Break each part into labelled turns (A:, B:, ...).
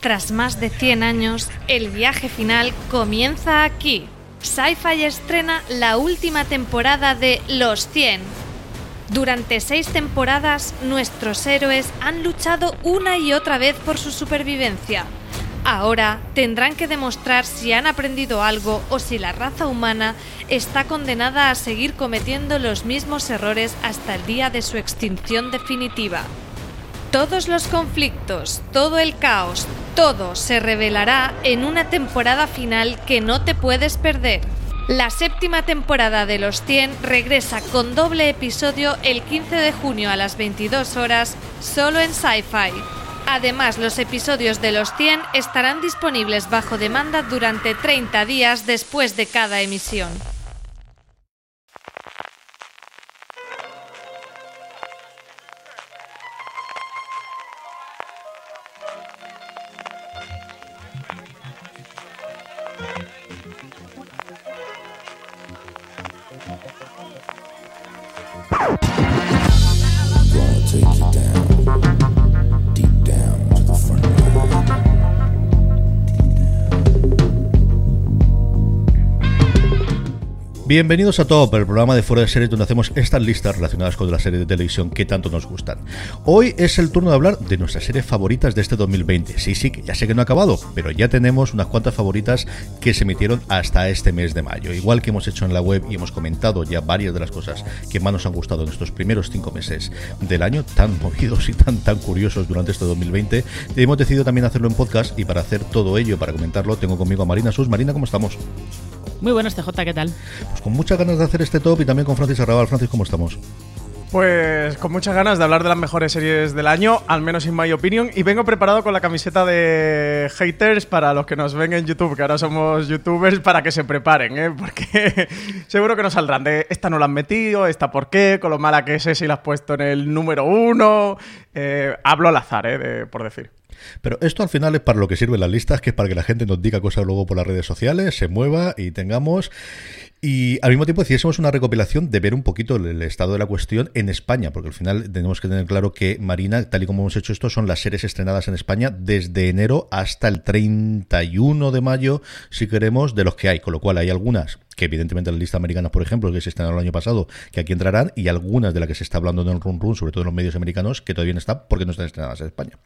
A: Tras más de 100 años, el viaje final comienza aquí. Sci-Fi estrena la última temporada de Los 100. Durante seis temporadas, nuestros héroes han luchado una y otra vez por su supervivencia. Ahora tendrán que demostrar si han aprendido algo o si la raza humana está condenada a seguir cometiendo los mismos errores hasta el día de su extinción definitiva. Todos los conflictos, todo el caos, todo se revelará en una temporada final que no te puedes perder. La séptima temporada de Los 100 regresa con doble episodio el 15 de junio a las 22 horas, solo en Sci-Fi. Además, los episodios de Los 100 estarán disponibles bajo demanda durante 30 días después de cada emisión.
B: Bienvenidos a Top, el programa de Fuera de Series donde hacemos estas listas relacionadas con las series de televisión que tanto nos gustan. Hoy es el turno de hablar de nuestras series favoritas de este 2020. Sí, sí, ya sé que no ha acabado, pero ya tenemos unas cuantas favoritas que se emitieron hasta este mes de mayo. Igual que hemos hecho en la web y hemos comentado ya varias de las cosas que más nos han gustado en estos primeros cinco meses del año, tan movidos y tan, tan curiosos durante este 2020, hemos decidido también hacerlo en podcast y para hacer todo ello, para comentarlo, tengo conmigo a Marina Sus. Marina, ¿cómo estamos?
C: Muy buenas, TJ, ¿qué tal?
B: Pues con muchas ganas de hacer este top y también con Francis Arrabal. Francis, ¿cómo estamos?
D: Pues con muchas ganas de hablar de las mejores series del año, al menos en mi opinión, y vengo preparado con la camiseta de haters para los que nos ven en YouTube, que ahora somos youtubers, para que se preparen, ¿eh? porque seguro que nos saldrán de esta no la han metido, esta por qué, con lo mala que es si la has puesto en el número uno. Eh, hablo al azar, ¿eh? por decir.
B: Pero esto al final es para lo que sirven las listas, que es para que la gente nos diga cosas luego por las redes sociales, se mueva y tengamos. Y al mismo tiempo hiciésemos una recopilación de ver un poquito el, estado de la cuestión en España, porque al final tenemos que tener claro que Marina, tal y como hemos hecho esto, son las series estrenadas en España desde enero hasta el 31 de mayo, si queremos, de los que hay. Con lo cual hay algunas que evidentemente la lista americana, por ejemplo, que se estrenaron el año pasado, que aquí entrarán, y algunas de las que se está hablando en el Run Run, sobre todo en los medios americanos, que todavía no están porque no están estrenadas en España.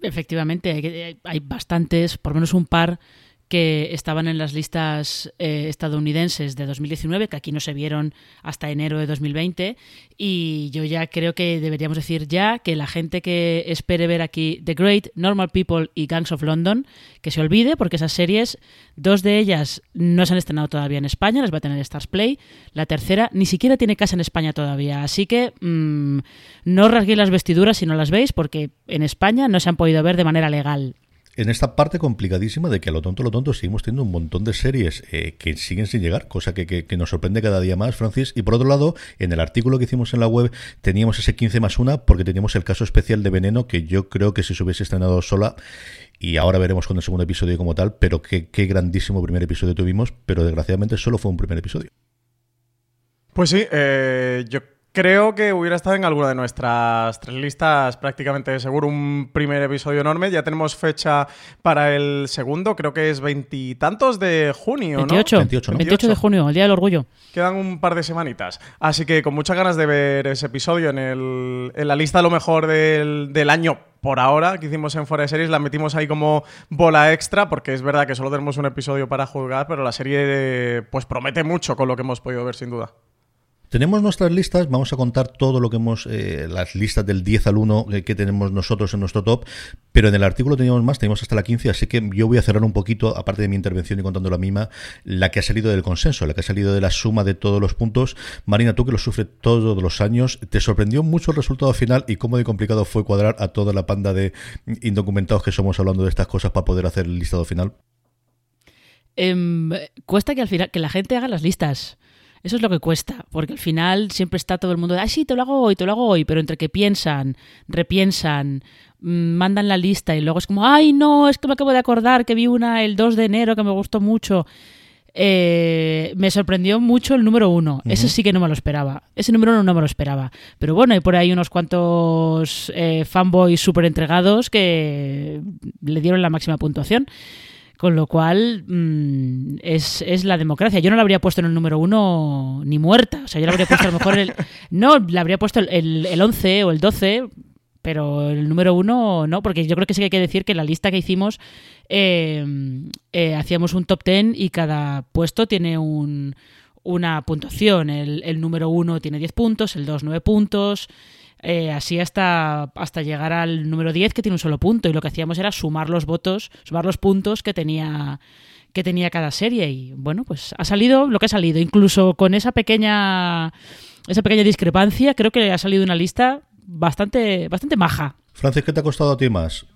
C: Efectivamente, hay, bastantes, por menos un par que estaban en las listas eh, estadounidenses de 2019, que aquí no se vieron hasta enero de 2020. Y yo ya creo que deberíamos decir ya que la gente que espere ver aquí The Great, Normal People y Gangs of London, que se olvide, porque esas series, dos de ellas no se han estrenado todavía en España, las va a tener Stars Play. La tercera ni siquiera tiene casa en España todavía. Así que mm, no rasguéis las vestiduras si no las veis, porque en España no se han podido ver de manera legal
B: en esta parte complicadísima de que a lo tonto, lo tonto, seguimos teniendo un montón de series eh, que siguen sin llegar, cosa que, nos sorprende cada día más, Francis. Y por otro lado, en el artículo que hicimos en la web teníamos ese 15 más 1 porque teníamos el caso especial de Veneno que yo creo que si se hubiese estrenado sola y ahora veremos con el segundo episodio como tal, pero qué, qué grandísimo primer episodio tuvimos, pero desgraciadamente solo fue un primer episodio.
D: Pues sí, eh, yo Creo que hubiera estado en alguna de nuestras tres listas prácticamente seguro un primer episodio enorme. Ya tenemos fecha para el segundo, creo que es veintitantos de junio,
C: 28, ¿no? 28, 28 de junio, el Día del Orgullo.
D: Quedan un par de semanitas. Así que con muchas ganas de ver ese episodio en, el, en la lista a lo mejor del, del año por ahora que hicimos en Fuera de Series la metimos ahí como bola extra porque es verdad que solo tenemos un episodio para juzgar, pero la serie pues promete mucho con lo que hemos podido ver sin duda.
B: Tenemos nuestras listas, vamos a contar todo lo que hemos, eh, las listas del 10 al 1 eh, que tenemos nosotros en nuestro top, pero en el artículo teníamos más, teníamos hasta la 15, así que yo voy a cerrar un poquito, aparte de mi intervención y contando la misma, la que ha salido del consenso, la que ha salido de la suma de todos los puntos. Marina, tú que lo sufres todos los años, ¿te sorprendió mucho el resultado final y cómo de complicado fue cuadrar a toda la panda de indocumentados que somos hablando de estas cosas para poder hacer el listado final?
C: Em, cuesta que al final que la gente haga las listas. Eso es lo que cuesta, porque al final siempre está todo el mundo, ay, sí, te lo hago hoy, te lo hago hoy, pero entre que piensan, repiensan, mm, mandan la lista y luego es como, ay, no, es que me acabo de acordar que vi una el 2 de enero que me gustó mucho. Eh, me sorprendió mucho el número uno. Ese sí que no me lo esperaba. Ese número uno no me lo esperaba. Pero bueno, hay por ahí unos cuantos eh, fanboys súper entregados que le dieron la máxima puntuación. Con lo cual mm, es, es, la democracia. Yo no la habría puesto en el número uno ni muerta. O sea, yo la habría puesto a lo mejor el. No, la habría puesto el, el, 11 o el 12, pero el número uno no, porque yo creo que sí que hay que decir que la lista que hicimos eh, eh, hacíamos un top ten y cada puesto tiene un, una puntuación. El, el número uno tiene 10 puntos, el 2 9 puntos. Eh, así hasta, hasta llegar al número 10 que tiene un solo punto y lo que hacíamos era sumar los votos, sumar los puntos que tenía que tenía cada serie y bueno, pues ha salido lo que ha salido, incluso con esa pequeña esa pequeña discrepancia, creo que ha salido una lista bastante bastante maja.
B: Francis, ¿qué te ha costado a ti más?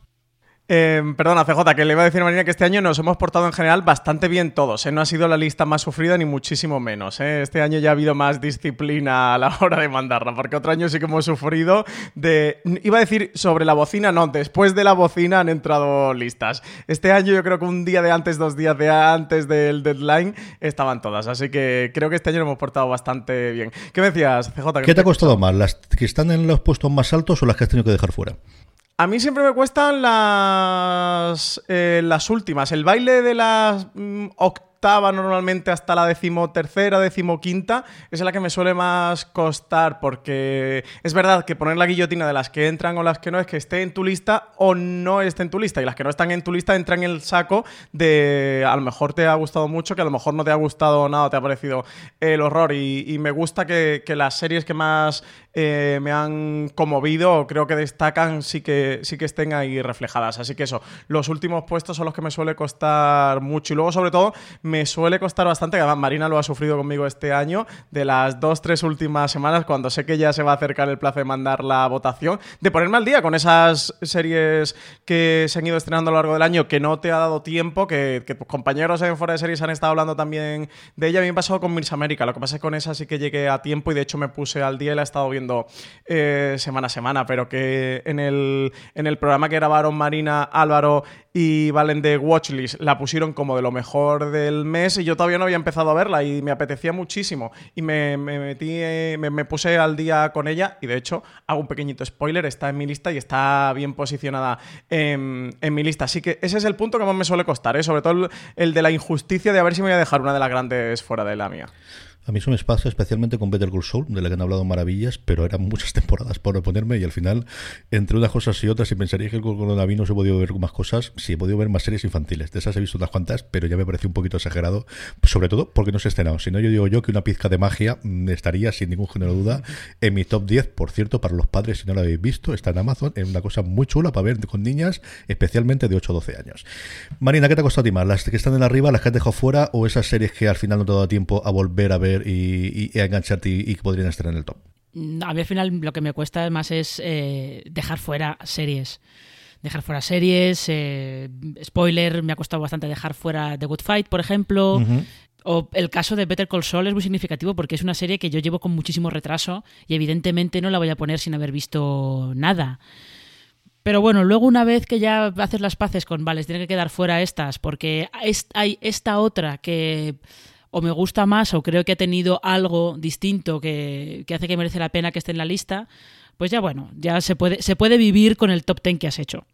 D: Eh, perdona, CJ, que le iba a decir a Marina que este año nos hemos portado en general bastante bien todos. ¿eh? No ha sido la lista más sufrida ni muchísimo menos. ¿eh? Este año ya ha habido más disciplina a la hora de mandarla, porque otro año sí que hemos sufrido de... Iba a decir sobre la bocina, no, después de la bocina han entrado listas. Este año yo creo que un día de antes, dos días de antes del deadline estaban todas. Así que creo que este año lo hemos portado bastante bien. ¿Qué me decías, CJ?
B: ¿Qué te ha costado más? ¿Las que están en los puestos más altos o las que has tenido que dejar fuera?
D: A mí siempre me cuestan las, eh, las últimas. El baile de las mm, octava normalmente hasta la decimotercera, decimoquinta, es la que me suele más costar porque es verdad que poner la guillotina de las que entran o las que no es que esté en tu lista o no esté en tu lista y las que no están en tu lista entran en el saco de a lo mejor te ha gustado mucho, que a lo mejor no te ha gustado nada, te ha parecido el horror y, me gusta que, las series que más eh, me han conmovido creo que destacan sí que, sí que estén ahí reflejadas. Así que eso, los últimos puestos son los que me suele costar mucho y luego sobre todo me suele costar bastante, que además Marina lo ha sufrido conmigo este año, de las dos, tres últimas semanas, cuando sé que ya se va a acercar el plazo de mandar la votación, de ponerme al día con esas series que se han ido estrenando a lo largo del año, que no te ha dado tiempo, que, tus compañeros en Fuera de Series han estado hablando también de ella. A mí me pasado con Mirs América, lo que pasa es que con esa sí que llegué a tiempo y de hecho me puse al día y la he estado viendo eh, semana a semana, pero que en el, en el programa que grabaron Marina, Álvaro y Valen de Watchlist la pusieron como de lo mejor del mes y yo todavía no había empezado a verla y me apetecía muchísimo y me, metí, eh, me, puse al día con ella y de hecho hago un pequeñito spoiler, está en mi lista y está bien posicionada en, mi lista. Así que ese es el punto que más me suele costar, ¿eh? sobre todo el, el de la injusticia de a ver si me voy a dejar una de las grandes fuera de la mía.
B: A mí eso me pasa especialmente con Better Call Saul, de la que han hablado maravillas, pero eran muchas temporadas por oponerme y al final, entre unas cosas y otras, y pensaría que con coronavirus he podido ver más cosas, sí he podido ver más series infantiles. De esas he visto unas cuantas, pero ya me pareció un poquito exagerado, sobre todo porque no se ha estrenado. Si no, yo digo yo que una pizca de magia mm, estaría, sin ningún género de duda, en mi top 10. Por cierto, para los padres, si no lo habéis visto, está en Amazon, es una cosa muy chula para ver con niñas, especialmente de 8 o 12 años. Marina, ¿qué te ha costado a ti más? ¿Las que están en arriba, las que has dejado fuera o esas series que al final no te ha dado tiempo a volver a ver y y, engancharte y, que podrían estar en el top.
C: A mí al final lo que me cuesta más es eh, dejar fuera series. Dejar fuera series, eh, spoiler, me ha costado bastante dejar fuera The Good Fight, por ejemplo. O el caso de Better Call Saul es muy significativo porque es una serie que yo llevo con muchísimo retraso y evidentemente no la voy a poner sin haber visto nada. Pero bueno, luego una vez que ya haces las paces con, vale, tiene que quedar fuera estas porque hay esta otra que o me gusta más o creo que ha tenido algo distinto que, hace que merece la pena que esté en la lista, pues ya bueno, ya se puede, se puede vivir con el top ten que has hecho.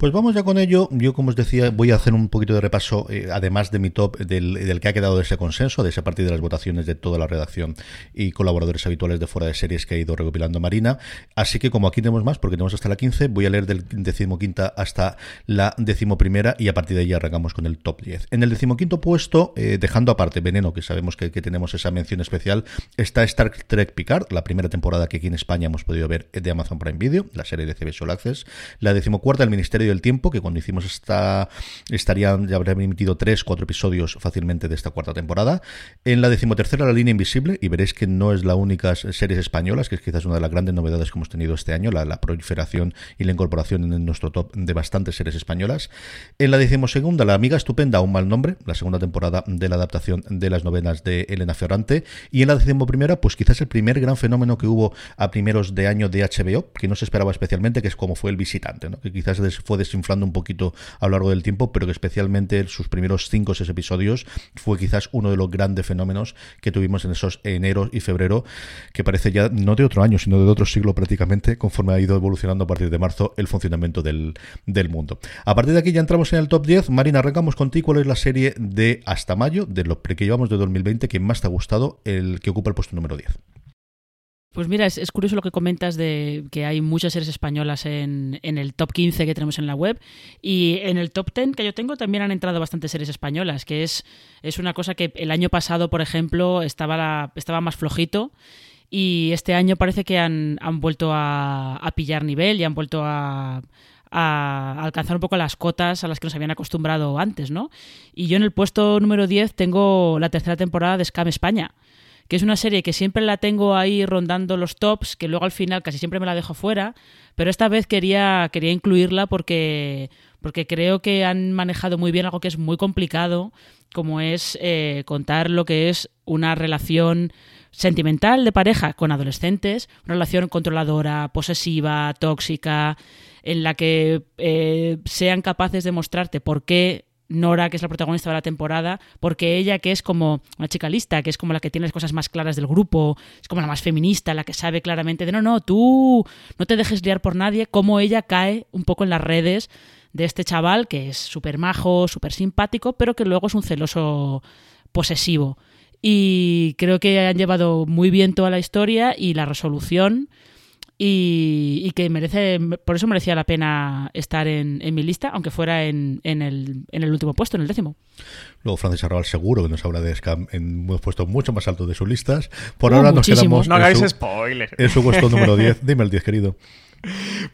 B: Pues vamos ya con ello. Yo, como os decía, voy a hacer un poquito de repaso, eh, además de mi top, del, que ha quedado de ese consenso, de esa parte de las votaciones de toda la redacción y colaboradores habituales de fuera de series que ha ido recopilando Marina. Así que, como aquí tenemos más, porque tenemos hasta la 15, voy a leer del decimoquinta hasta la decimoprimera y a partir de ahí arrancamos con el top 10. En el decimoquinto puesto, eh, dejando aparte Veneno, que sabemos que, tenemos esa mención especial, está Star Trek Picard, la primera temporada que aquí en España hemos podido ver de Amazon Prime Video, la serie de CBS All Access. La decimocuarta, El Ministerio el tiempo, que cuando hicimos esta estarían, ya habrían emitido tres, cuatro episodios fácilmente de esta cuarta temporada. En la decimotercera, La línea invisible, y veréis que no es la única series españolas, que es quizás una de las grandes novedades que hemos tenido este año, la, proliferación y la incorporación en nuestro top de bastantes series españolas. En la decimosegunda, La amiga estupenda, un mal nombre, la segunda temporada de la adaptación de las novenas de Elena Ferrante. Y en la decimoprimera, pues quizás el primer gran fenómeno que hubo a primeros de año de HBO, que no se esperaba especialmente, que es como fue El visitante, ¿no? que quizás fue desinflando un poquito a lo largo del tiempo, pero que especialmente sus primeros 5 o 6 episodios fue quizás uno de los grandes fenómenos que tuvimos en esos enero y febrero, que parece ya no de otro año, sino de otro siglo prácticamente, conforme ha ido evolucionando a partir de marzo el funcionamiento del, del mundo. A partir de aquí ya entramos en el top 10. Marina, arrancamos contigo. ¿Cuál es la serie de hasta mayo, de lo que llevamos de 2020, que más te ha gustado, el que ocupa el puesto número 10?
C: Pues mira, es, curioso lo que comentas de que hay muchas series españolas en, el top 15 que tenemos en la web. Y en el top 10 que yo tengo también han entrado bastantes series españolas, que es, es una cosa que el año pasado, por ejemplo, estaba, estaba más flojito. Y este año parece que han, vuelto a, pillar nivel y han vuelto a, a alcanzar un poco las cotas a las que nos habían acostumbrado antes, ¿no? Y yo en el puesto número 10 tengo la tercera temporada de Scam España que es una serie que siempre la tengo ahí rondando los tops, que luego al final casi siempre me la dejo fuera, pero esta vez quería, quería incluirla porque, porque creo que han manejado muy bien algo que es muy complicado, como es eh, contar lo que es una relación sentimental de pareja con adolescentes, una relación controladora, posesiva, tóxica, en la que eh, sean capaces de mostrarte por qué Nora, que es la protagonista de la temporada, porque ella, que es como una chica lista, que es como la que tiene las cosas más claras del grupo, es como la más feminista, la que sabe claramente de no, no, tú no te dejes liar por nadie, como ella cae un poco en las redes de este chaval que es súper majo, súper simpático, pero que luego es un celoso posesivo. Y creo que han llevado muy bien toda la historia y la resolución y, que merece, por eso merecía la pena estar en, mi lista, aunque fuera en, el, en el último puesto, en el décimo.
B: Luego Francis Arrabal seguro que nos habla de Scam en un puesto mucho más alto de sus listas. Por uh, ahora nos quedamos
D: no hagáis spoiler.
B: en su puesto número 10. Dime el 10, querido.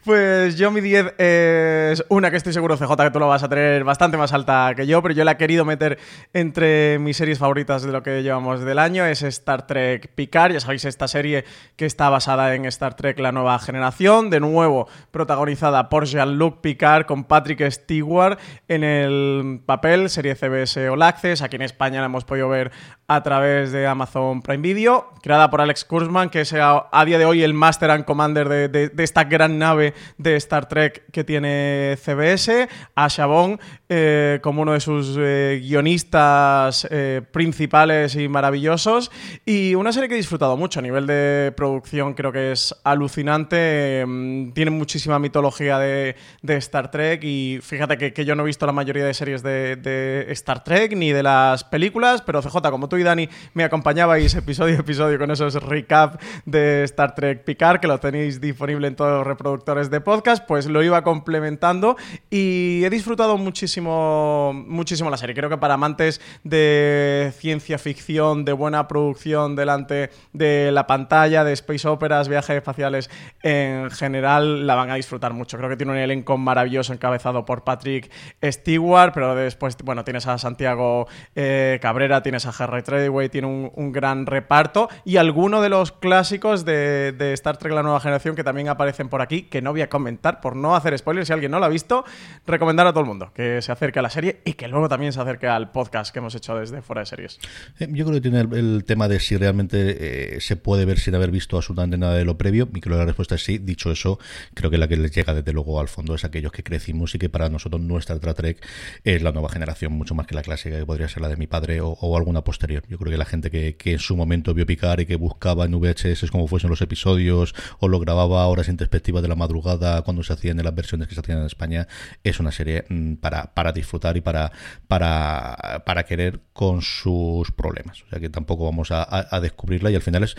D: Pues yo mi 10 es una que estoy seguro, CJ, que tú lo vas a tener bastante más alta que yo, pero yo la he querido meter entre mis series favoritas de lo que llevamos del año. Es Star Trek Picard, ya sabéis, esta serie que está basada en Star Trek La Nueva Generación, de nuevo protagonizada por Jean-Luc Picard con Patrick Stewart en el papel, serie CBS All Access. Aquí en España la hemos podido ver a través de Amazon Prime Video, creada por Alex Kurzman, que es a, día de hoy el Master and Commander de, de esta gran nave de Star Trek que tiene CBS, a Chabón eh, como uno de sus eh, guionistas eh, principales y maravillosos, y una serie que he disfrutado mucho a nivel de producción, creo que es alucinante, mm, tiene muchísima mitología de, Star Trek y fíjate que, yo no he visto la mayoría de series de, Star Trek ni de las películas, pero CJ, como tú y Dani me acompañabais episodio a episodio con esos recap de Star Trek Picard, que lo tenéis disponible en todos reproductores de podcast, pues lo iba complementando y he disfrutado muchísimo, muchísimo la serie. Creo que para amantes de ciencia ficción, de buena producción delante de la pantalla, de space operas, viajes espaciales en general, la van a disfrutar mucho. Creo que tiene un elenco maravilloso encabezado por Patrick Stewart, pero después, bueno, tienes a Santiago eh, Cabrera, tienes a Harry Treadway, tiene un, gran reparto y alguno de los clásicos de, de Star Trek La Nueva Generación que también aparecen por aquí que no voy a comentar por no hacer spoilers. Si alguien no lo ha visto, recomendar a todo el mundo que se acerque a la serie y que luego también se acerque al podcast que hemos hecho desde fuera de series.
B: Eh, yo creo que tiene el, tema de si realmente eh, se puede ver sin haber visto absolutamente nada de lo previo. Y creo que la respuesta es sí. Dicho eso, creo que la que les llega desde luego al fondo es aquellos que crecimos y que para nosotros nuestra Star Trek es la nueva generación, mucho más que la clásica que podría ser la de mi padre o, alguna posterior. Yo creo que la gente que, en su momento vio picar y que buscaba en VHS como fuesen los episodios o lo grababa a horas sin perspectiva de la Madrugada cuando se hacían en las versiones que se hacían en España, es una serie mm, para, para disfrutar y para, para, para querer con sus problemas. O sea que tampoco vamos a descubrirla y al final es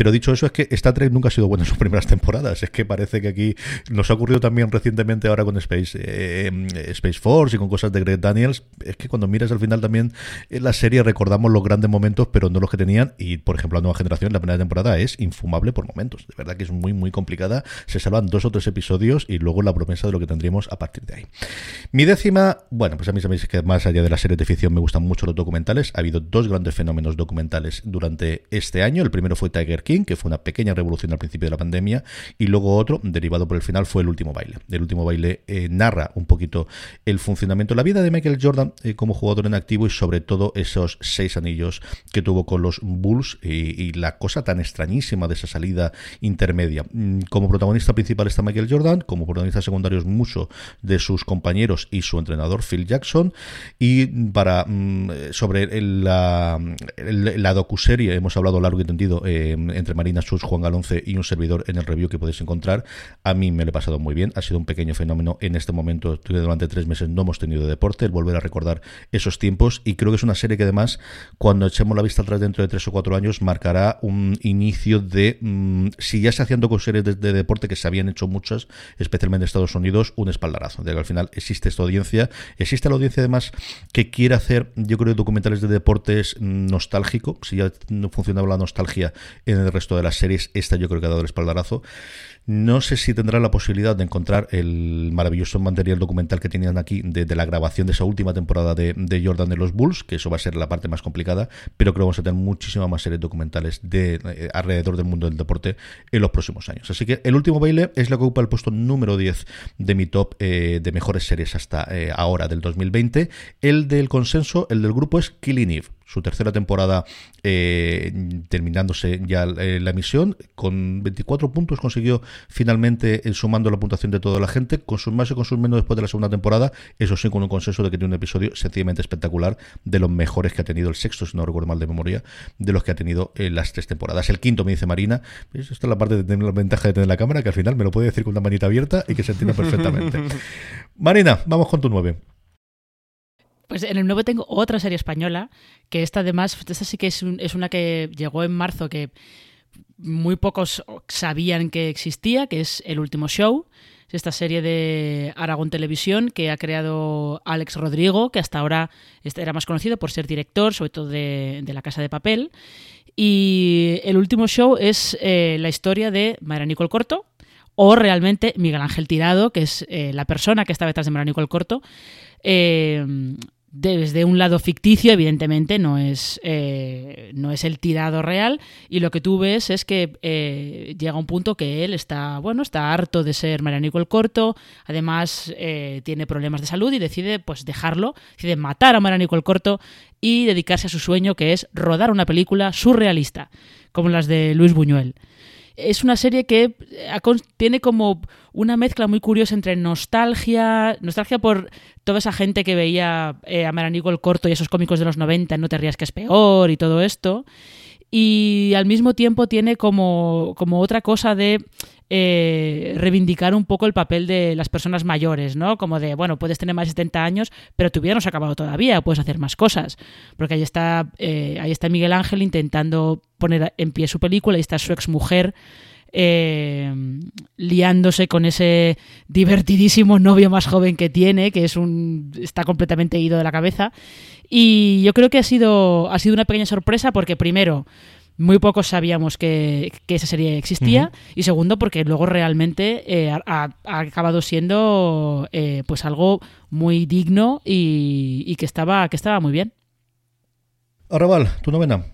B: pero dicho eso, es que Star Trek nunca ha sido buena en sus primeras temporadas. Es que parece que aquí nos ha ocurrido también recientemente ahora con Space, eh, Space Force y con cosas de Greg Daniels. Es que cuando miras al final también en la serie recordamos los grandes momentos, pero no los que tenían. Y por ejemplo, la nueva generación, la primera temporada es infumable por momentos. De verdad que es muy, muy complicada. Se salvan dos o tres episodios y luego la promesa de lo que tendríamos a partir de ahí. Mi décima, bueno, pues a mí sabéis que más allá de las series de ficción me gustan mucho los documentales. Ha habido dos grandes fenómenos documentales durante este año. El primero fue Tiger King que fue una pequeña revolución al principio de la pandemia, y luego otro, derivado por el final, fue El último baile. El último baile eh, narra un poquito el funcionamiento la vida de Michael Jordan eh, como jugador en activo y sobre todo esos seis anillos que tuvo con los Bulls y, la cosa tan extrañísima de esa salida intermedia. Mm, como protagonista principal está Michael Jordan, como protagonistas secundarios mucho de sus compañeros y su entrenador Phil Jackson, y para mm, sobre la, la docuserie hemos hablado largo y tendido eh, entre Marina Sus, Juan Galonce y un servidor en el review que podéis encontrar. A mí me lo he pasado muy bien, ha sido un pequeño fenómeno en este momento. Durante tres meses no hemos tenido deporte, el volver a recordar esos tiempos y creo que es una serie que además, cuando echemos la vista atrás dentro de tres o cuatro años, marcará un inicio de, mm, si ya se hacían series de, de, deporte que se habían hecho muchas, especialmente en Estados Unidos, un espaldarazo. Que al final existe esta audiencia, existe la audiencia además que quiere hacer, yo creo, documentales de deportes nostálgico, si ya no funcionaba la nostalgia en el resto de las series, esta yo creo que ha dado el espaldarazo. No sé si tendrá la posibilidad de encontrar el maravilloso material documental que tenían aquí de, la grabación de esa última temporada de, Jordan de los Bulls, que eso va a ser la parte más complicada, pero creo que vamos a tener muchísimas más series documentales de eh, alrededor del mundo del deporte en los próximos años. Así que el último baile es la que ocupa el puesto número 10 de mi top eh, de mejores series hasta eh, ahora del 2020. El del consenso, el del grupo es Killing Eve su tercera temporada eh, terminándose ya eh, la emisión. Con 24 puntos consiguió finalmente el sumando la puntuación de toda la gente, con sus más y con sus menos después de la segunda temporada. Eso sí, con un consenso de que tiene un episodio sencillamente espectacular, de los mejores que ha tenido el sexto, si no recuerdo mal de memoria, de los que ha tenido en las tres temporadas. El quinto, me dice Marina, esta es la parte de tener la ventaja de tener la cámara, que al final me lo puede decir con una manita abierta y que se entienda perfectamente. Marina, vamos con tu nueve.
C: Pues en el nuevo tengo otra serie española, que esta además, esta sí que es, una que llegó en marzo, que muy pocos sabían que existía, que es El Último Show. Es esta serie de Aragón Televisión que ha creado Alex Rodrigo, que hasta ahora era más conocido por ser director, sobre todo de, La Casa de Papel. Y El Último Show es eh, la historia de Mayra Nicole Corto, o realmente Miguel Ángel Tirado, que es eh, la persona que está detrás de Mayra Nicole Corto. Eh, desde un lado ficticio, evidentemente, no es, eh, no es el tirado real, y lo que tú ves es que eh, llega un punto que él está, bueno, está harto de ser Marianico el Corto, además eh, tiene problemas de salud y decide pues dejarlo, decide matar a Marianico el Corto y dedicarse a su sueño que es rodar una película surrealista, como las de Luis Buñuel es una serie que tiene como una mezcla muy curiosa entre nostalgia, nostalgia por toda esa gente que veía eh, a Maranico el corto y esos cómicos de los 90, No te rías que es peor y todo esto, y al mismo tiempo tiene como, como otra cosa de eh, reivindicar un poco el papel de las personas mayores, ¿no? Como de, bueno, puedes tener más de 70 años, pero tu acabado todavía, puedes hacer más cosas. Porque ahí está, eh, ahí está Miguel Ángel intentando poner en pie su película, y está su exmujer eh, liándose con ese divertidísimo novio más joven que tiene, que es un está completamente ido de la cabeza. Y yo creo que ha sido, ha sido una pequeña sorpresa porque primero muy pocos sabíamos que, esa serie existía y segundo porque luego realmente eh, ha, acabado siendo eh, pues algo muy digno y, y, que estaba que estaba muy bien.
B: Arrabal, tu novena.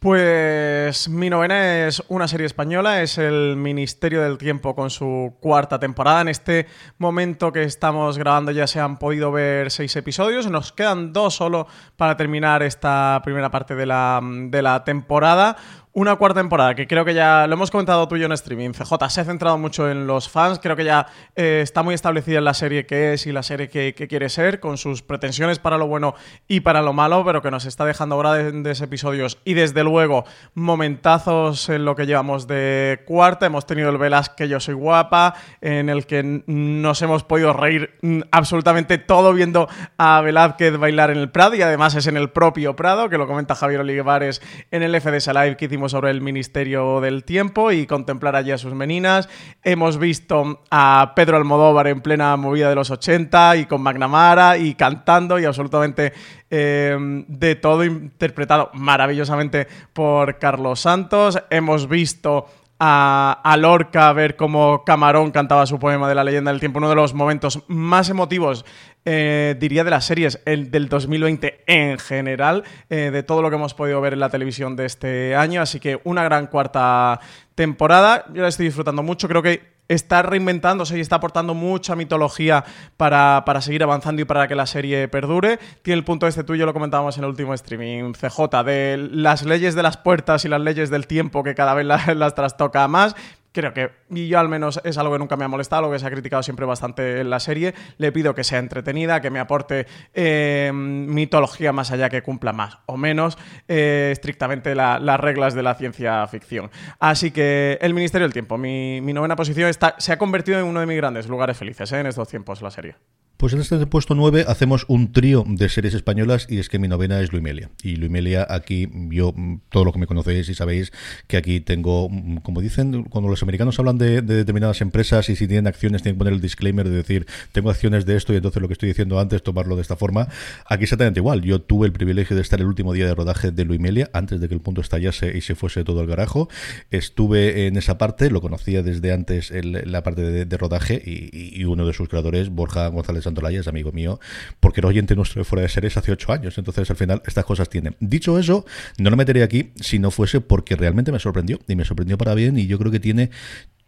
D: Pues mi novena es una serie española, es el Ministerio del Tiempo con su cuarta temporada. En este momento que estamos grabando ya se han podido ver seis episodios, nos quedan dos solo para terminar esta primera parte de la, de la temporada. Una cuarta temporada que creo que ya lo hemos comentado tú y yo en streaming. CJ se ha centrado mucho en los fans, creo que ya eh, está muy establecida en la serie que es y la serie que, quiere ser, con sus pretensiones para lo bueno y para lo malo, pero que nos está dejando grandes episodios y desde luego momentazos en lo que llevamos de cuarta. Hemos tenido el Velas que yo soy guapa, en el que nos hemos podido reír absolutamente todo viendo a Velázquez bailar en el Prado y además es en el propio Prado, que lo comenta Javier Olivares en el FDS Live que hicimos sobre el Ministerio del Tiempo y contemplar allí a sus meninas. Hemos visto a Pedro Almodóvar en plena movida de los 80 y con McNamara y cantando y absolutamente eh, de todo interpretado maravillosamente por Carlos Santos. Hemos visto a, Lorca ver cómo Camarón cantaba su poema de la leyenda del tiempo, uno de los momentos más emotivos, eh, diría, de las series el, del 2020 en general, eh, de todo lo que hemos podido ver en la televisión de este año. Así que una gran cuarta temporada. Yo la estoy disfrutando mucho. Creo que está reinventándose y está aportando mucha mitología para, seguir avanzando y para que la serie perdure. Tiene el punto este tuyo, lo comentábamos en el último streaming, CJ, de las leyes de las puertas y las leyes del tiempo que cada vez las trastoca más creo que, y yo al menos es algo que nunca me ha molestado, lo que se ha criticado siempre bastante en la serie. Le pido que sea entretenida, que me aporte eh, mitología más allá que cumpla más o menos eh, estrictamente las reglas de la ciencia ficción. Así que el Ministerio del Tiempo, mi, novena posición, está, se ha convertido en uno de mis grandes lugares felices eh, en estos tiempos la serie.
B: Pues en este puesto 9 hacemos un trío de series españolas y es que mi novena es Luimelia. Y Luimelia aquí, yo, todo lo que me conocéis y sabéis que aquí tengo, como dicen, cuando los americanos hablan de, determinadas empresas y si tienen acciones tienen que poner el disclaimer de decir, tengo acciones de esto y entonces lo que estoy diciendo antes tomarlo de esta forma. Aquí exactamente igual. Yo tuve el privilegio de estar el último día de rodaje de Luimelia antes de que el punto estallase y se fuese todo al garajo. Estuve en esa parte, lo conocía desde antes la parte de, rodaje y, y, uno de sus creadores, Borja González Amigo mío, porque era oyente nuestro de fuera de series hace ocho años. Entonces, al final, estas cosas tienen. Dicho eso, no lo metería aquí si no fuese porque realmente me sorprendió. Y me sorprendió para bien. Y yo creo que tiene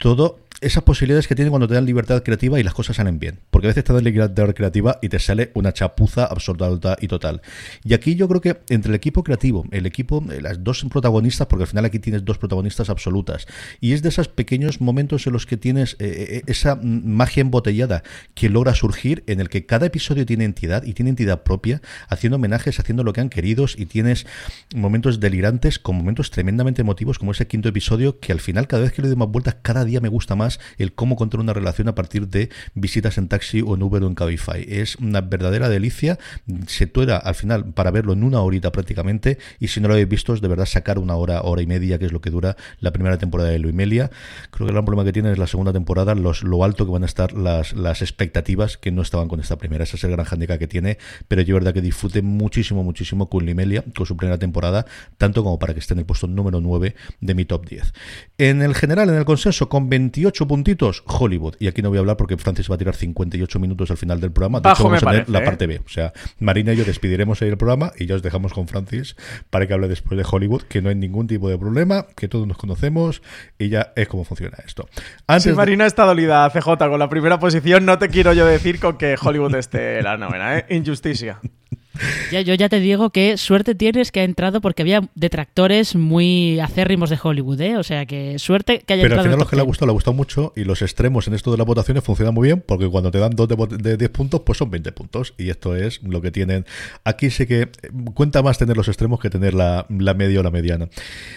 B: todo esas posibilidades que tiene cuando te dan libertad creativa y las cosas salen bien. Porque a veces te dan libertad creativa y te sale una chapuza absoluta y total. Y aquí yo creo que entre el equipo creativo, el equipo, eh, las dos protagonistas, porque al final aquí tienes dos protagonistas absolutas, y es de esos pequeños momentos en los que tienes eh, eh, esa magia embotellada que logra surgir, en el que cada episodio tiene entidad y tiene entidad propia, haciendo homenajes, haciendo lo que han querido, y tienes momentos delirantes con momentos tremendamente emotivos, como ese quinto episodio, que al final, cada vez que le doy más vueltas, cada día me gusta más el cómo contar una relación a partir de visitas en taxi o en Uber o en Cabify. Es una verdadera delicia. Se tuera al final para verlo en una horita prácticamente y si no lo habéis visto es de verdad sacar una hora, hora y media, que es lo que dura la primera temporada de Luimelia. Creo que el gran problema que tiene es la segunda temporada, lo alto que van a estar las, las expectativas que no estaban con esta primera. Ese es el gran handicap que tiene, pero yo verdad que disfrute muchísimo, muchísimo con Luimelia, con su primera temporada, tanto como para que esté en el puesto número 9 de mi top 10. En el general, en el consenso, con 28 puntitos, Hollywood. Y aquí no voy a hablar porque Francis va a tirar 58 minutos al final del programa. De hecho, vamos a tener la ¿eh? parte B. O sea, Marina y yo despediremos ahí el programa y ya os dejamos con Francis para que hable después de Hollywood, que no hay ningún tipo de problema, que todos nos conocemos y ya es como funciona esto.
D: Antes Marina está dolida, CJ, con la primera posición. No te quiero yo decir con que Hollywood esté la novena, ¿eh? Injusticia.
C: Ya, yo ya te digo que suerte tienes que ha entrado porque había detractores muy acérrimos de Hollywood, ¿eh? O sea que suerte que haya
B: Pero
C: al
B: final los que le ha gustado, le ha gustado mucho y los extremos en esto de las votaciones funcionan muy bien porque cuando te dan dos de, 10 puntos, pues son 20 puntos. Y esto es lo que tienen. Aquí sí que cuenta más tener los extremos que tener la, media o la mediana.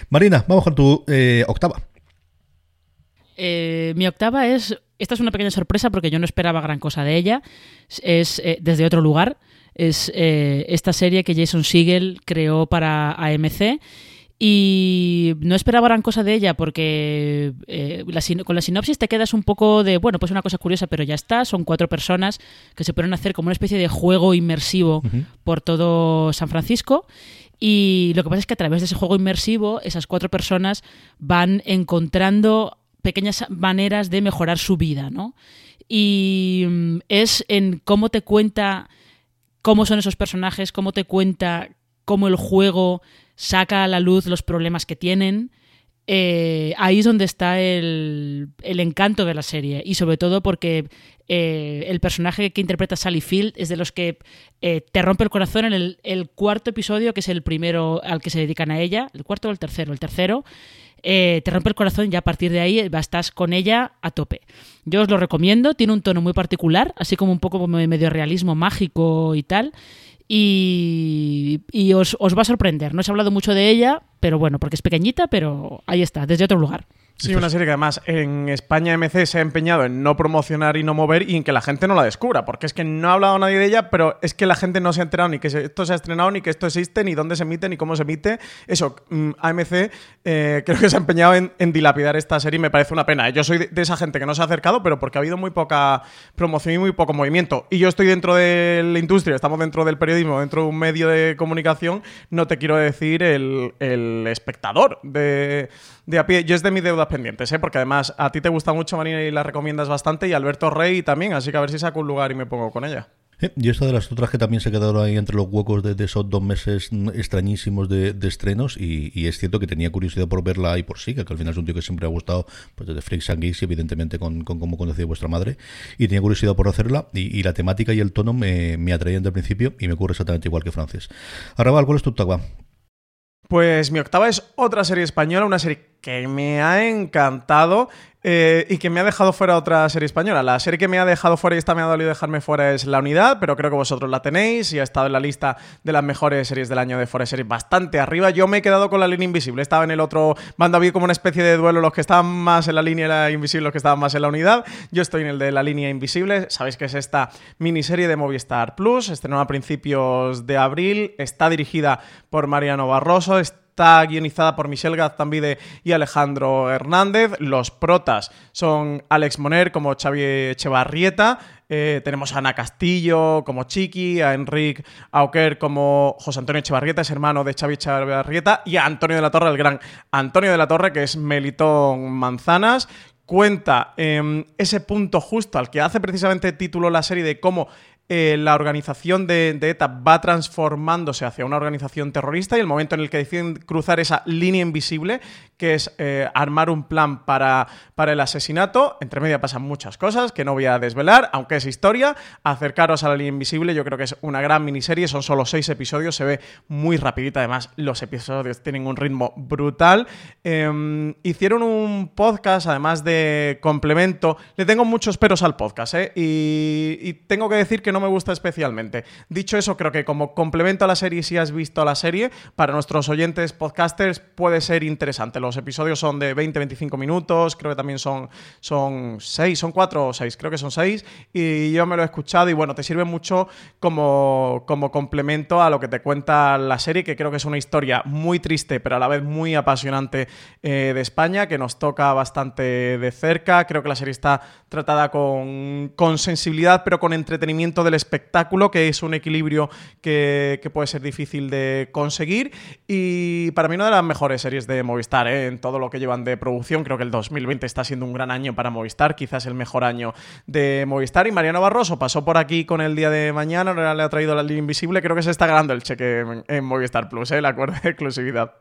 B: Marina, vamos con tu eh, octava.
C: Eh, mi octava es. Esta es una pequeña sorpresa porque yo no esperaba gran cosa de ella. Es eh, desde otro lugar es eh, esta serie que Jason Siegel creó para AMC. Y no esperaba gran cosa de ella porque eh, con la sinopsis te quedas un poco de, bueno, pues una cosa curiosa, pero ya está. Son cuatro personas que se pueden hacer como una especie de juego inmersivo por todo San Francisco. Y lo que pasa es que a través de ese juego inmersivo, esas cuatro personas van encontrando pequeñas maneras de mejorar su vida, ¿no? Y mm, es en cómo te cuenta cómo son esos personajes, cómo te cuenta cómo el juego saca a la luz los problemas que tienen eh, ahí es donde está el, encanto de la serie y sobre todo porque eh, el personaje que interpreta Sally Field es de los que eh, te rompe el corazón en el, cuarto episodio, que es el primero al que se dedican a ella, el cuarto o el tercero, el tercero. Te rompe el corazón y a partir de ahí estás con ella a tope. Yo os lo recomiendo, tiene un tono muy particular, así como un poco medio realismo mágico y tal. Y, os, os, va a sorprender. No he hablado mucho de ella, pero bueno, porque es pequeñita, pero ahí está, desde otro lugar.
D: Sí, una serie que además en España MC se ha empeñado en no promocionar y no mover y en que la gente no la descubra, porque es que no ha hablado nadie de ella, pero es que la gente no se ha enterado ni que esto se ha estrenado, ni que esto existe, ni dónde se emite, ni cómo se emite. Eso, mm, AMC eh, creo que se ha empeñado en, dilapidar esta serie y me parece una pena. Yo soy de, esa gente que no se ha acercado, pero porque ha habido muy poca promoción y muy poco movimiento. Y yo estoy dentro de la industria, estamos dentro del periodismo, dentro de un medio de comunicación, no te quiero decir el espectador de de a pie. Yo es de mis deudas pendientes, ¿eh? porque además a ti te gusta mucho Marina y la recomiendas bastante, y Alberto Rey también, así que a ver si saco un lugar y me pongo con ella.
B: y esta de las otras que también se quedaron ahí entre los huecos de, esos dos meses extrañísimos de, estrenos y, es cierto que tenía curiosidad por verla y por sí, que al final es un tío que siempre ha gustado pues desde Freaks and Geeks y evidentemente con, cómo conocía vuestra madre y tenía curiosidad por hacerla y, la temática y el tono me, me atraían desde el principio y me ocurre exactamente igual que Francis. Arrabal, ¿cuál es tu octava?
D: Pues mi octava es otra serie española, una serie que me ha encantado eh, y que me ha dejado fuera otra serie española. La serie que me ha dejado fuera y esta me ha dolido dejarme fuera es La Unidad, pero creo que vosotros la tenéis y ha estado en la lista de las mejores series del año de Fuera Series bastante arriba. Yo me he quedado con La Línea Invisible. Estaba en el otro bando, había como una especie de duelo los que estaban más en la línea invisible, los que estaban más en la unidad. Yo estoy en el de La Línea Invisible. Sabéis que es esta miniserie de Movistar Plus, estrenó a principios de abril, está dirigida por Mariano Barroso, guionizada por Michelle Gaztambide y Alejandro Hernández. Los protas son Alex Moner como Xavi Echevarrieta. Eh, tenemos a Ana Castillo como Chiqui, a Enrique Auker como José Antonio Echevarrieta, es hermano de Xavi Echevarrieta, y a Antonio de la Torre, el gran Antonio de la Torre, que es Melitón Manzanas. Cuenta em, ese punto justo al que hace precisamente título la serie de cómo eh, la organización de, ETA va transformándose hacia una organización terrorista y el momento en el que deciden cruzar esa línea invisible, que es eh, armar un plan para, para el asesinato, entre media pasan muchas cosas que no voy a desvelar, aunque es historia, acercaros a la línea invisible, yo creo que es una gran miniserie, son solo seis episodios, se ve muy rapidita, además los episodios tienen un ritmo brutal. Em, hicieron un podcast, además de complemento, le tengo muchos peros al podcast, ¿eh? y tengo que decir que no me gusta especialmente. Dicho eso, creo que como complemento a la serie, si has visto la serie, para nuestros oyentes podcasters puede ser interesante. Los episodios son de 20-25 minutos, creo que también son, son 6, son 4 o 6, creo que son 6, y yo me lo he escuchado y bueno, te sirve mucho como, como complemento a lo que te cuenta la serie, que creo que es una historia muy triste, pero a la vez muy apasionante eh, de España, que nos toca bastante de cerca. Creo que la serie está tratada con, con sensibilidad, pero con entretenimiento del espectáculo, que es un equilibrio que, puede ser difícil de conseguir. Y para mí una de las mejores series de Movistar, ¿eh? en todo lo que llevan de producción. Creo que el 2020 está siendo un gran año para Movistar, quizás el mejor año de Movistar. Y Mariano Barroso pasó por aquí con el día de mañana, ahora le ha traído la línea invisible. Creo que se está ganando el cheque en, Movistar Plus, ¿eh? el acuerdo de exclusividad.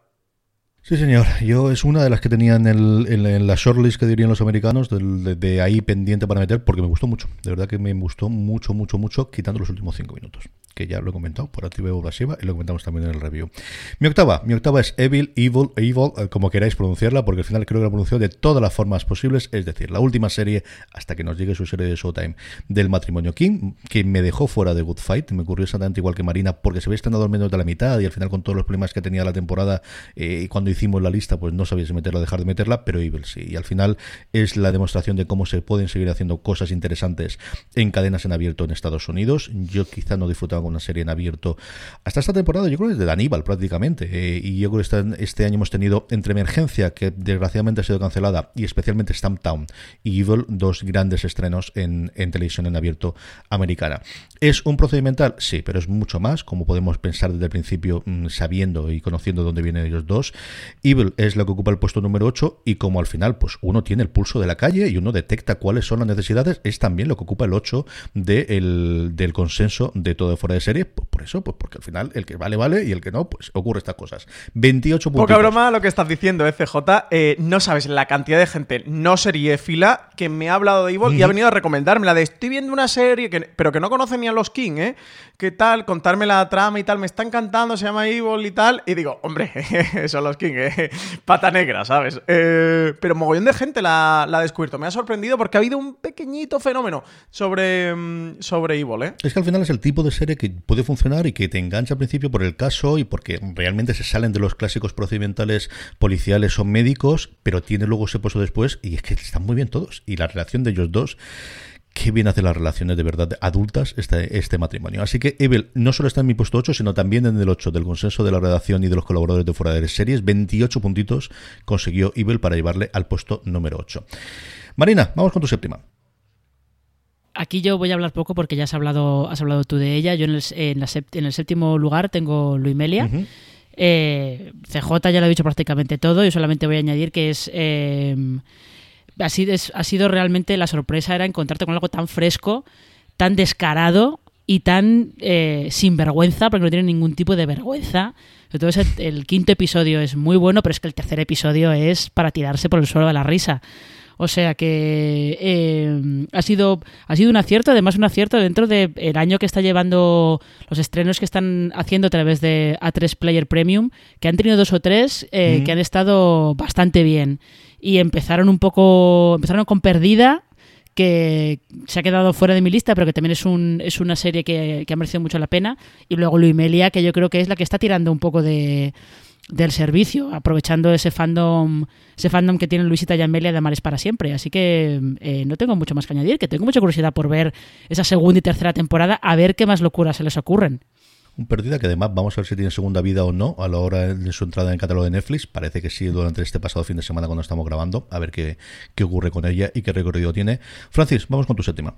B: Sí, señor. Yo es una de las que tenía en, el, en, la shortlist que dirían los americanos, de, ahí pendiente para meter, porque me gustó mucho. De verdad que me gustó mucho, mucho, mucho, quitando los últimos cinco minutos, que ya lo he comentado por activa y pasiva y lo comentamos también en el review. Mi octava, mi octava es Evil, Evil, Evil, eh, como queráis pronunciarla, porque al final creo que la pronunció de todas las formas posibles, es decir, la última serie, hasta que nos llegue su serie de Showtime, del matrimonio King, que me dejó fuera de Good Fight, me ocurrió exactamente igual que Marina, porque se había estrenado al menos de la mitad y al final con todos los problemas que tenía la temporada, eh, cuando hicimos la lista, pues no sabía si meterla o dejar de meterla, pero Evil sí. Y al final es la demostración de cómo se pueden seguir haciendo cosas interesantes en cadenas en abierto en Estados Unidos. Yo quizá no disfrutaba con una serie en abierto hasta esta temporada, yo creo que desde Aníbal prácticamente. Eh, y yo creo que este, este, año hemos tenido entre Emergencia, que desgraciadamente ha sido cancelada, y especialmente Stamptown y Evil, dos grandes estrenos en, en televisión en abierto americana. ¿Es un procedimental? Sí, pero es mucho más, como podemos pensar desde el principio, mm, sabiendo y conociendo dónde vienen ellos dos. Evil es la que ocupa el puesto número 8 y como al final pues uno tiene el pulso de la calle y uno detecta cuáles son las necesidades, es también lo que ocupa el 8 del consenso de todo fuera fuera de serie, pues por eso, pues porque al final el que vale, vale y el que no, pues ocurre estas cosas. 28 puntos.
D: Poca broma lo que estás diciendo, FJ. Eh, no sabes la cantidad de gente no fila que me ha hablado de Evil y ha venido a recomendarme la de estoy viendo una serie, que, pero que no conoce ni a los King, ¿eh? ¿Qué tal? Contarme la trama y tal, me está encantando, se llama Evil y tal. Y digo, hombre, son los King, ¿eh? Pata negra, ¿sabes? Eh, pero mogollón de gente la, ha descubierto. Me ha sorprendido porque ha habido un pequeñito fenómeno sobre, mm, sobre Evil, ¿eh?
B: Es que al final es el tipo de serie que puede funcionar y que te engancha al principio por el caso y porque realmente se salen de los clásicos procedimentales policiales o médicos, pero tiene luego ese pozo después y es que están muy bien todos. Y la relación de ellos dos qué bien hace las relaciones de verdad adultas este, este matrimonio. Así que Evel no solo está en mi puesto 8, sino también en el 8 del consenso de la redacción y de los colaboradores de Fuera de Series. 28 puntitos consiguió Evel para llevarle al puesto número 8. Marina, vamos con tu séptima.
C: Aquí yo voy a hablar poco porque ya has hablado, has hablado tú de ella. Yo en el, en el séptimo lugar tengo Luimelia. Eh, CJ ya lo ha dicho prácticamente todo. Yo solamente voy a añadir que es... Eh, ha sido, ha sido realmente la sorpresa era encontrarte con algo tan fresco, tan descarado y tan eh, sin vergüenza, porque no tiene ningún tipo de vergüenza. Entonces el, quinto episodio es muy bueno, pero es que el tercer episodio es para tirarse por el suelo de la risa. O sea que eh, ha, sido, ha sido un acierto, además un acierto dentro del año que está llevando los estrenos que están haciendo a través de A3 Player Premium, que han tenido dos o tres eh, que han estado bastante bien. Y empezaron un poco, empezaron con Perdida, que se ha quedado fuera de mi lista, pero que también es, un, es una serie que, que ha merecido mucho la pena. Y luego Luimelia, que yo creo que es la que está tirando un poco de, del servicio, aprovechando ese fandom, ese fandom que tiene Luisita y Amelia de Amares para siempre. Así que eh, no tengo mucho más que añadir, que tengo mucha curiosidad por ver esa segunda y tercera temporada, a ver qué más locuras se les ocurren.
B: Un perdida que además vamos a ver si tiene segunda vida o no a la hora de su entrada en el catálogo de Netflix. Parece que sí durante este pasado fin de semana cuando estamos grabando. A ver qué, qué ocurre con ella y qué recorrido tiene. Francis, vamos con tu séptima.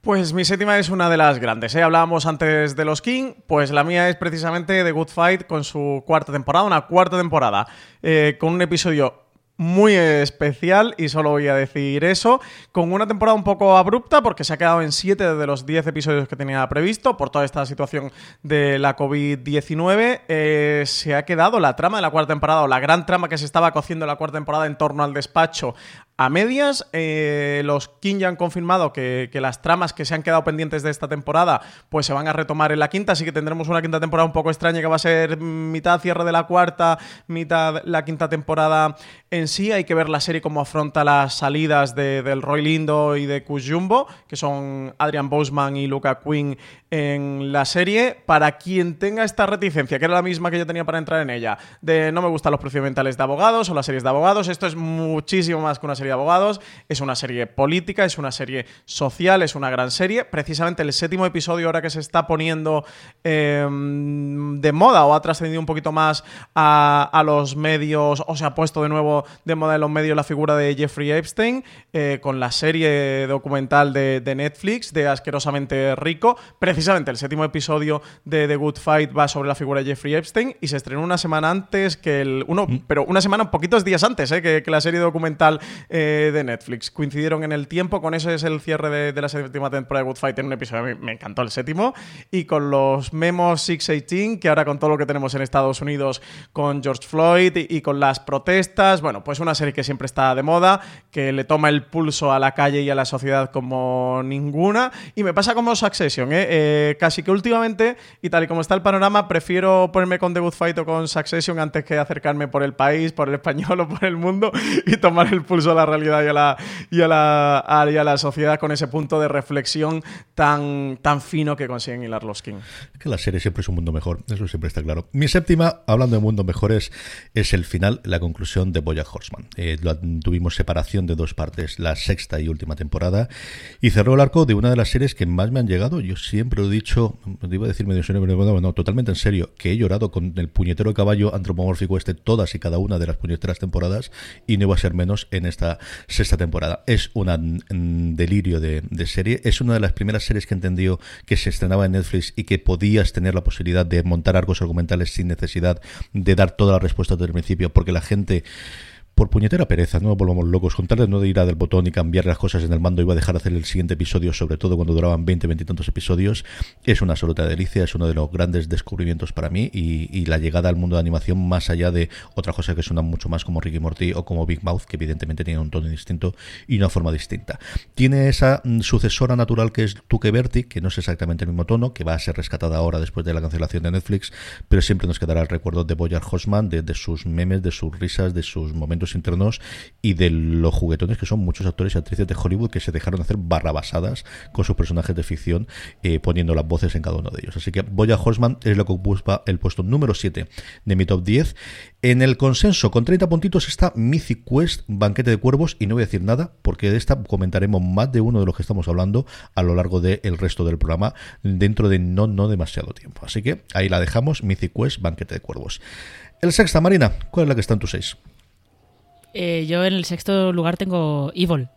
D: Pues mi séptima es una de las grandes. ¿eh? Hablábamos antes de los King, pues la mía es precisamente The Good Fight con su cuarta temporada, una cuarta temporada, eh, con un episodio muy especial y solo voy a decir eso, con una temporada un poco abrupta porque se ha quedado en 7 de los 10 episodios que tenía previsto por toda esta situación de la COVID-19. Eh, se ha quedado la trama de la cuarta temporada o la gran trama que se estaba cociendo en la cuarta temporada en torno al despacho a medias. Eh, los King ya han confirmado que, las tramas que se han quedado pendientes de esta temporada pues se van a retomar en la quinta, así que tendremos una quinta temporada un poco extraña que va a ser mitad cierre de la cuarta, mitad la quinta temporada en sí. Hay que ver la serie cómo afronta las salidas de, del Roy Lindo y de Jumbo, que son Adrian Boseman y Luca Quinn en la serie. Para quien tenga esta reticencia, que era la misma que yo tenía para entrar en ella, de no me gustan los procedimentales de abogados o las series de abogados, esto es muchísimo más que una serie de abogados, es una serie política, es una serie social, es una gran serie. Precisamente el séptimo episodio ahora que se está poniendo em, de moda o ha trascendido un poquito más a, los medios o se ha puesto de nuevo de moda en los medios la figura de Jeffrey Epstein eh, con la serie documental de, Netflix de Asquerosamente Rico. Precisamente el séptimo episodio de The Good Fight va sobre la figura de Jeffrey Epstein y se estrenó una semana antes que el... Uno, mm. pero una semana, poquitos días antes eh, que, la serie documental eh, de Netflix. Coincidieron en el tiempo, con eso es el cierre de, la séptima temporada de Good Fight en un episodio. Me, encantó el séptimo. Y con los memos 618, que ahora con todo lo que tenemos en Estados Unidos con George Floyd y, con las protestas, bueno, pues una serie que siempre está de moda, que le toma el pulso a la calle y a la sociedad como ninguna. Y me pasa como Succession, ¿eh? ¿eh? casi que últimamente, y tal y como está el panorama, prefiero ponerme con The Good Fight o con Succession antes que acercarme por el país, por el español o por el mundo y tomar el pulso a la realidad y a la, y a la, la sociedad con ese punto de reflexión tan, tan fino que consiguen hilar los King.
B: Que la serie siempre es un mundo mejor, eso siempre está claro. Mi séptima, hablando de mundo mejores, es el final, la conclusión de Boya Horseman. Eh, tuvimos separación de dos partes, la sexta y última temporada, y cerró el arco de una de las series que más me han llegado. Yo siempre lo he dicho, iba a decir medio serio, pero no, totalmente en serio, que he llorado con el puñetero caballo antropomórfico este todas y cada una de las puñeteras temporadas, y no iba a ser menos en esta sexta temporada. Es un delirio de, serie. Es una de las primeras series que entendió que se estrenaba en Netflix y que podías tener la posibilidad de montar arcos argumentales sin necesidad de dar toda la respuesta desde el principio, porque la gente por puñetera pereza, no volvamos locos, con tal de no ir a del botón y cambiar las cosas en el mando, iba a dejar hacer el siguiente episodio, sobre todo cuando duraban 20, 20 y tantos episodios. Es una absoluta delicia, es uno de los grandes descubrimientos para mí y, la llegada al mundo de animación más allá de otra cosa que suena mucho más como Ricky Morty o como Big Mouth, que evidentemente tiene un tono distinto y una forma distinta. Tiene esa mm, sucesora natural que es Tuque Berti, que no es exactamente el mismo tono, que va a ser rescatada ahora después de la cancelación de Netflix, pero siempre nos quedará el recuerdo de Boyar Hosman, de sus memes, de sus risas, de sus momentos internos y de los juguetones que son muchos actores y actrices de Hollywood que se dejaron hacer barrabasadas con sus personajes de ficción, eh, poniendo las voces en cada uno de ellos. Así que Boya Horseman es lo que ocupa el puesto número 7 de mi top 10. En el consenso, con 30 puntitos, está Mythic Quest, Banquete de Cuervos, y no voy a decir nada, porque de esta comentaremos más de uno de los que estamos hablando a lo largo del resto del programa, dentro de no, no demasiado tiempo. Así que ahí la dejamos, Mythic Quest, Banquete de Cuervos. El sexta, Marina, ¿cuál es la que está en tu 6?
C: Eh, yo en el sexto lugar tengo Evil.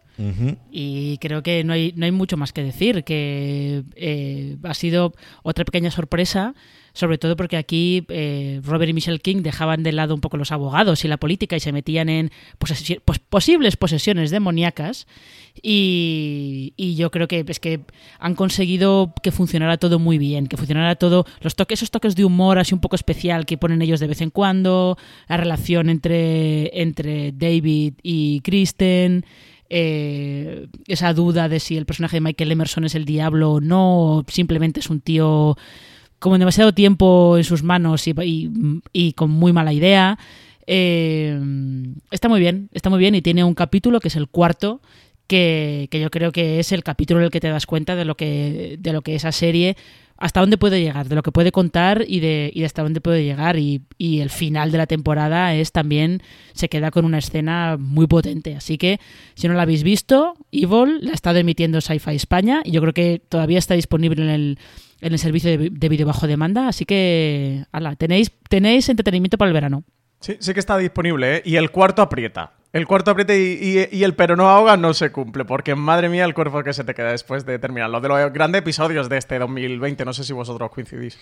C: Y creo que no hay, no hay mucho más que decir, que eh, ha sido otra pequeña sorpresa sobre todo porque aquí eh, Robert y Michelle King dejaban de lado un poco los abogados y la política y se metían en posibles posesiones demoníacas y, yo creo que es que han conseguido que funcionara todo muy bien, que funcionara todo, los toques, esos toques de humor así un poco especial que ponen ellos de vez en cuando, la relación entre, entre David y Kristen. Eh, esa duda de si el personaje de Michael Emerson es el diablo o no, o simplemente es un tío como demasiado tiempo en sus manos y, con muy mala idea. Eh, está muy bien, está muy bien y tiene un capítulo que es el cuarto. Que, yo creo que es el capítulo en el que te das cuenta de lo que, de lo que esa serie hasta dónde puede llegar, de lo que puede contar y de, y hasta dónde puede llegar. Y, y, el final de la temporada es también, se queda con una escena muy potente. Así que, si no la habéis visto, Evil la ha estado emitiendo Sci-Fi España y yo creo que todavía está disponible en el, en el servicio de, de vídeo bajo demanda. Así que, ala, tenéis, tenéis entretenimiento para el verano.
D: Sí, sí que está disponible, ¿eh? Y el cuarto aprieta. El cuarto aprieta y, y, el pero no ahoga no se cumple, porque madre mía el cuerpo que se te queda después de terminarlo. De los grandes episodios de este 2020, no sé si vosotros coincidís.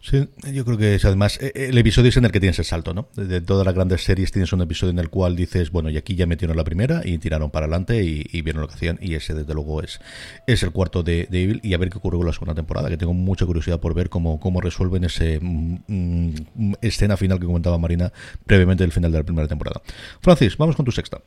B: Sí, yo creo que es además eh, el episodio es en el que tienes el salto, ¿no? De todas las grandes series tienes un episodio en el cual dices, bueno, y aquí ya metieron la primera y tiraron para adelante y, vieron lo que hacían y ese desde luego es, es el cuarto de, de, Evil y a ver qué ocurre con la segunda temporada, que tengo mucha curiosidad por ver cómo, cómo resuelven ese mm, mm, escena final que comentaba Marina previamente del final de la primera temporada. Francis, vamos con tu sexta.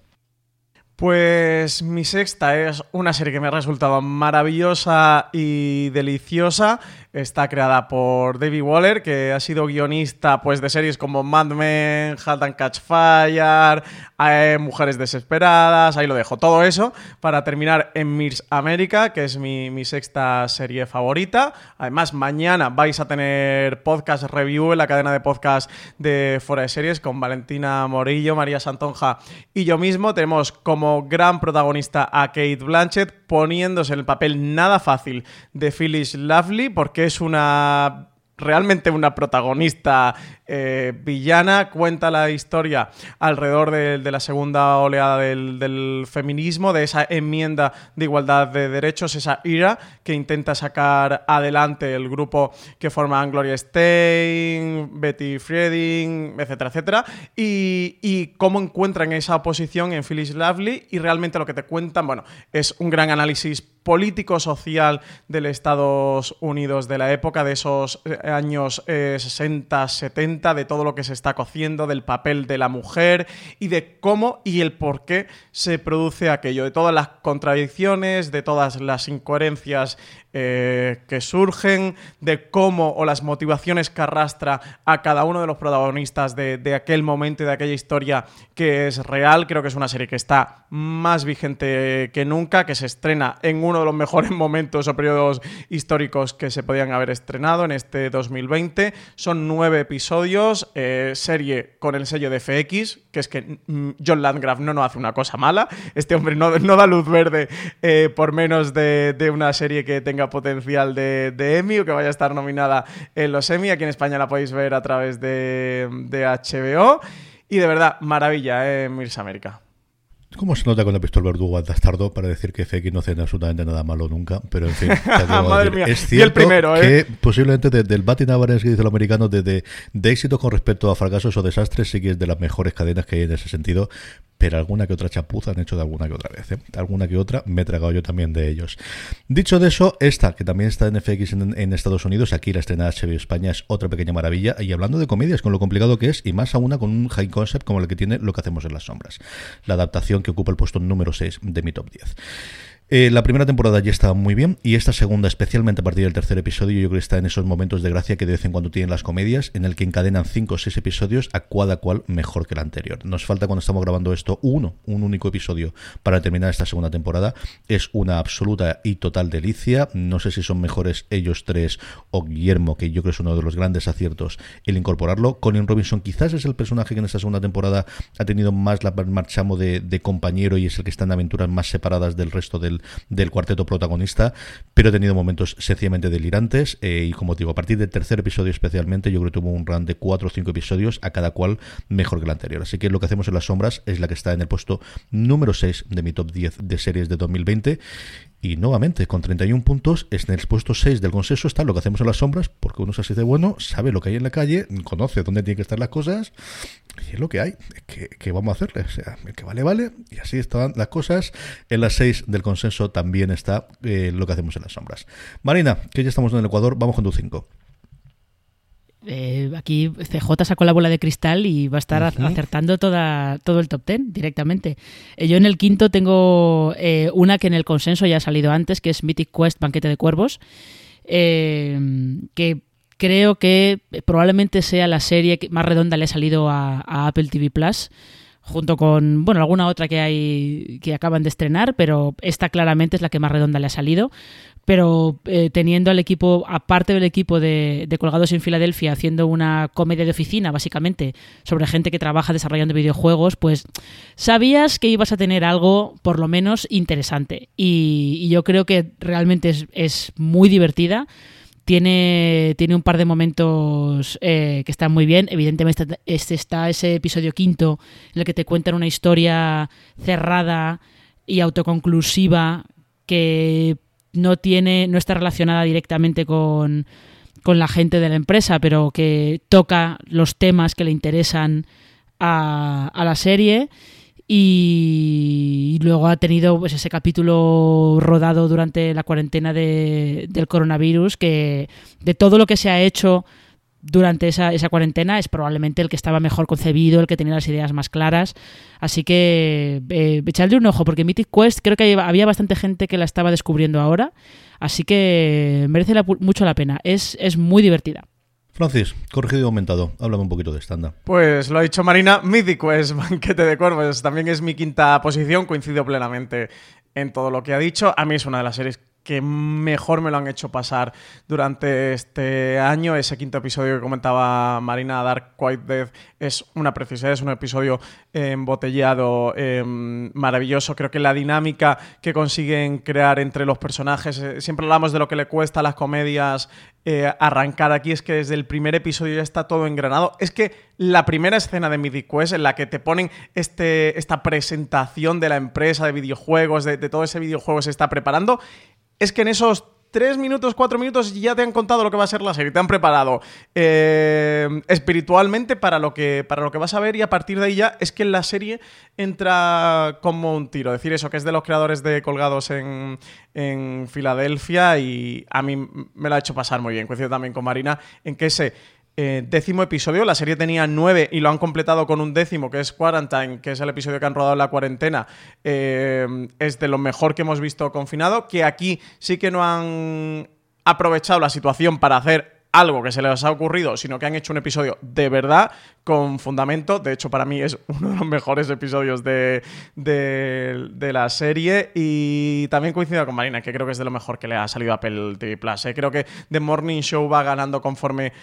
D: Pues mi sexta es una serie que me ha resultado maravillosa y deliciosa Está creada por David Waller, que ha sido guionista pues, de series como Mad Men, Halt and Catch Fire, eh, Mujeres Desesperadas, ahí lo dejo. Todo eso para terminar en Mirs América, que es mi, sexta serie favorita. Además, mañana vais a tener podcast review en la cadena de podcast de Fuera de Series con Valentina Morillo, María Santonja y yo mismo. Tenemos como gran protagonista a Kate Blanchett poniéndose en el papel nada fácil de Phyllis Lovely, porque es una realmente una protagonista eh, villana, cuenta la historia alrededor de, la segunda oleada del, feminismo, de esa enmienda de igualdad de derechos, esa ira que intenta sacar adelante el grupo que forman Gloria Stein, Betty Frieding, etcétera, etcétera, y, cómo encuentran esa oposición en Phyllis Lovely y realmente lo que te cuentan, bueno, es un gran análisis político-social del Estados Unidos de la época, de esos eh, años 60, eh, 70, de todo lo que se está cociendo, del papel de la mujer y de cómo y el por qué se produce aquello, de todas las contradicciones, de todas las incoherencias eh, que surgen, de cómo o las motivaciones que arrastra a cada uno de los protagonistas de, aquel momento y de aquella historia que es real. Creo que es una serie que está más vigente que nunca, que se estrena en uno de los mejores momentos o periodos históricos que se podían haber estrenado en este 2020. Son nueve episodios, eh, serie con el sello de FX, que es que mm, John Landgraf no nos hace una cosa mala. Este hombre no, da luz verde eh, por menos de, de una serie que tenga potencial de, Emmy o que vaya a estar nominada en los Emmy. Aquí en España la podéis ver a través de, HBO. Y de verdad, maravilla, ¿eh? Mirs América.
B: ¿Cómo se nota cuando he visto el verdugo al bastardo para decir que FX no hace absolutamente nada malo nunca? Pero en fin,
D: Madre mía.
B: es cierto
D: el primero, ¿eh?
B: que posiblemente desde el Batting Average que dice el americano, de, de, éxito con respecto a fracasos o desastres, sí que es de las mejores cadenas que hay en ese sentido pero alguna que otra chapuza han hecho de alguna que otra vez. ¿eh? Alguna que otra me he tragado yo también de ellos. Dicho de eso, esta, que también está en FX en, Estados Unidos, aquí la estrena HBO España es otra pequeña maravilla. Y hablando de comedias, con lo complicado que es, y más aún con un high concept como el que tiene Lo que hacemos en las sombras. La adaptación que ocupa el puesto número 6 de mi top 10. Eh, la primera temporada ya estaba muy bien y esta segunda, especialmente a partir del tercer episodio, yo creo que está en esos momentos de gracia que de vez en cuando tienen las comedias, en el que encadenan cinco o seis episodios a cada cual mejor que el anterior. Nos falta cuando estamos grabando esto uno, un único episodio para terminar esta segunda temporada. Es una absoluta y total delicia. No sé si son mejores ellos tres o Guillermo, que yo creo que es uno de los grandes aciertos el incorporarlo. Colin Robinson quizás es el personaje que en esta segunda temporada ha tenido más la marchamo de, de compañero y es el que está en aventuras más separadas del resto del del, cuarteto protagonista, pero he tenido momentos sencillamente delirantes eh, y como digo, a partir del tercer episodio especialmente, yo creo que tuvo un run de cuatro o cinco episodios, a cada cual mejor que el anterior. Así que lo que hacemos en las sombras es la que está en el puesto número 6 de mi top 10 de series de 2020 y nuevamente, con 31 puntos, en el puesto 6 del consenso está lo que hacemos en las sombras, porque uno así de bueno, sabe lo que hay en la calle, conoce dónde tienen que estar las cosas, y es lo que hay. que vamos a hacerle? O sea, el que vale, vale, y así están las cosas. En las 6 del consenso también está eh, lo que hacemos en las sombras. Marina, que ya estamos en el Ecuador, vamos con tu 5.
C: Eh, aquí CJ sacó la bola de cristal y va a estar acertando toda, todo el top ten directamente. Eh, yo en el quinto tengo eh, una que en el consenso ya ha salido antes, que es Mythic Quest Banquete de Cuervos, que creo que probablemente sea la serie que más redonda le ha salido a, a Apple TV Plus junto con bueno alguna otra que hay que acaban de estrenar pero esta claramente es la que más redonda le ha salido pero eh, teniendo al equipo, aparte del equipo de, Colgados en Filadelfia, haciendo una comedia de oficina, básicamente, sobre gente que trabaja desarrollando videojuegos, pues sabías que ibas a tener algo, por lo menos, interesante. Y, yo creo que realmente es, muy divertida. Tiene, tiene, un par de momentos eh, que están muy bien. Evidentemente este está ese episodio quinto en el que te cuentan una historia cerrada y autoconclusiva que no tiene, no está relacionada directamente con, con la gente de la empresa, pero que toca los temas que le interesan a la serie. Y, luego ha tenido pues, ese capítulo rodado durante la cuarentena de, del coronavirus, que de todo lo que se ha hecho durante esa, esa cuarentena es probablemente el que estaba mejor concebido, el que tenía las ideas más claras. Así que eh, echarle un ojo, porque Mythic Quest creo que había bastante gente que la estaba descubriendo ahora. Así que merece mucho la pena. Es, es muy divertida.
B: Francis, corregido y aumentado. Háblame un poquito de estándar.
D: Pues lo ha dicho Marina, Mythic Quest, Banquete de Cuervos. También es mi quinta posición, coincido plenamente en todo lo que ha dicho. A mí es una de las series que mejor me lo han hecho pasar durante este año. Ese quinto episodio que comentaba Marina, Dark Quite Death, es una preciosidad, es un episodio embotellado, em, maravilloso. Creo que la dinámica que consiguen crear entre los personajes, eh, siempre hablamos de lo que le cuesta a las comedias eh, arrancar aquí, es que desde el primer episodio ya está todo engranado. Es que la primera escena de Mythic Quest en la que te ponen este, esta presentación de la empresa de videojuegos, de, de todo ese videojuego se está preparando, es que en esos tres minutos, cuatro minutos ya te han contado lo que va a ser la serie, te han preparado eh, espiritualmente para lo, que, para lo que vas a ver y a partir de ahí ya es que la serie entra como un tiro. Decir eso, que es de los creadores de Colgados en, en Filadelfia y a mí me lo ha hecho pasar muy bien. Coincido también con Marina en que ese eh, décimo episodio. La serie tenía nueve y lo han completado con un décimo, que es Quarantine, que es el episodio que han rodado en la cuarentena. Eh, es de lo mejor que hemos visto confinado. Que aquí sí que no han aprovechado la situación para hacer algo que se les ha ocurrido, sino que han hecho un episodio de verdad con fundamento. De hecho, para mí es uno de los mejores episodios de, la serie. Y también coincido con Marina, que creo que es de lo mejor que le ha salido a Apple TV Plus. ¿eh? Creo que The Morning Show va ganando conforme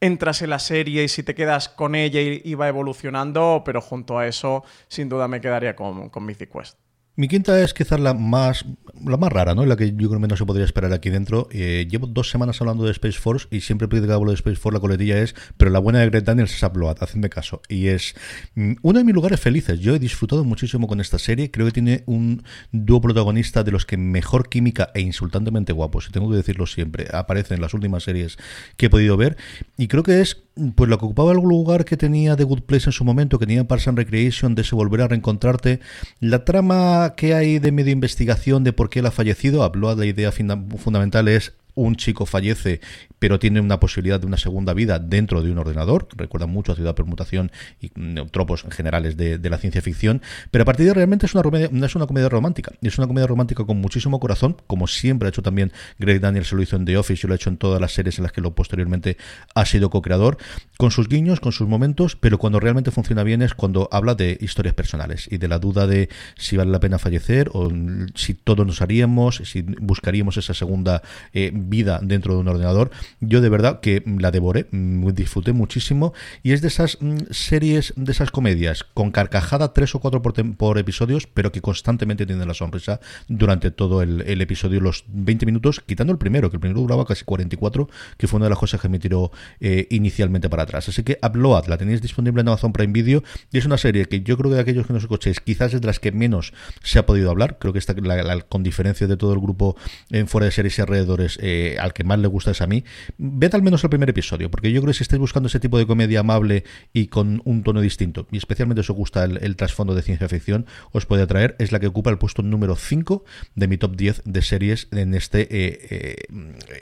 D: entras en la serie y si te quedas con ella y, va evolucionando, pero junto a eso, sin duda me quedaría con, con Mythic Quest.
B: Mi quinta es quizás la más la más rara, ¿no? La que yo creo que no se podría esperar aquí dentro. Eh, llevo dos semanas hablando de Space Force y siempre que hablo de Space Force la coletilla es, pero la buena de Greg Daniels es Upload, hacedme caso. Y es mm, uno de mis lugares felices. Yo he disfrutado muchísimo con esta serie. Creo que tiene un dúo protagonista de los que mejor química e insultantemente guapos, y tengo que decirlo siempre, aparece en las últimas series que he podido ver. Y creo que es pues lo que ocupaba el lugar que tenía The Good Place en su momento, que tenía Parks and Recreation, de se volver a reencontrarte. La trama que hay de medio investigación de por qué él ha fallecido, habló de la idea fundamental es un chico fallece pero tiene una posibilidad de una segunda vida dentro de un ordenador, recuerda mucho a Ciudad Permutación y tropos generales de, la ciencia ficción, pero a partir de realmente es una, comedia, es una comedia romántica, es una comedia romántica con muchísimo corazón, como siempre ha hecho también Greg Daniels, se lo hizo en The Office, y lo ha hecho en todas las series en las que lo posteriormente ha sido co-creador, con sus guiños, con sus momentos, pero cuando realmente funciona bien es cuando habla de historias personales y de la duda de si vale la pena fallecer o si todos nos haríamos, si buscaríamos esa segunda eh, vida dentro de un ordenador. Yo de verdad que la devoré, mm, disfruté muchísimo y es de esas mm, series, de esas comedias con carcajada tres o cuatro por, episodios, pero que constantemente tienen la sonrisa durante todo el, episodio, los 20 minutos, quitando el primero, que el primero duraba casi 44, que fue una de las cosas que me tiró eh, inicialmente para atrás. Así que Upload la tenéis disponible en Amazon Prime Video y es una serie que yo creo que de aquellos que nos escuchéis, quizás es de las que menos se ha podido hablar. Creo que está con diferencia de todo el grupo en fuera de series y alrededores, eh, al que más le gusta es a mí. Ved al menos el primer episodio, porque yo creo que si estáis buscando ese tipo de comedia amable y con un tono distinto, y especialmente os gusta el, trasfondo de ciencia ficción, os puede atraer. Es la que ocupa el puesto número 5 de mi top 10 de series en este eh, eh,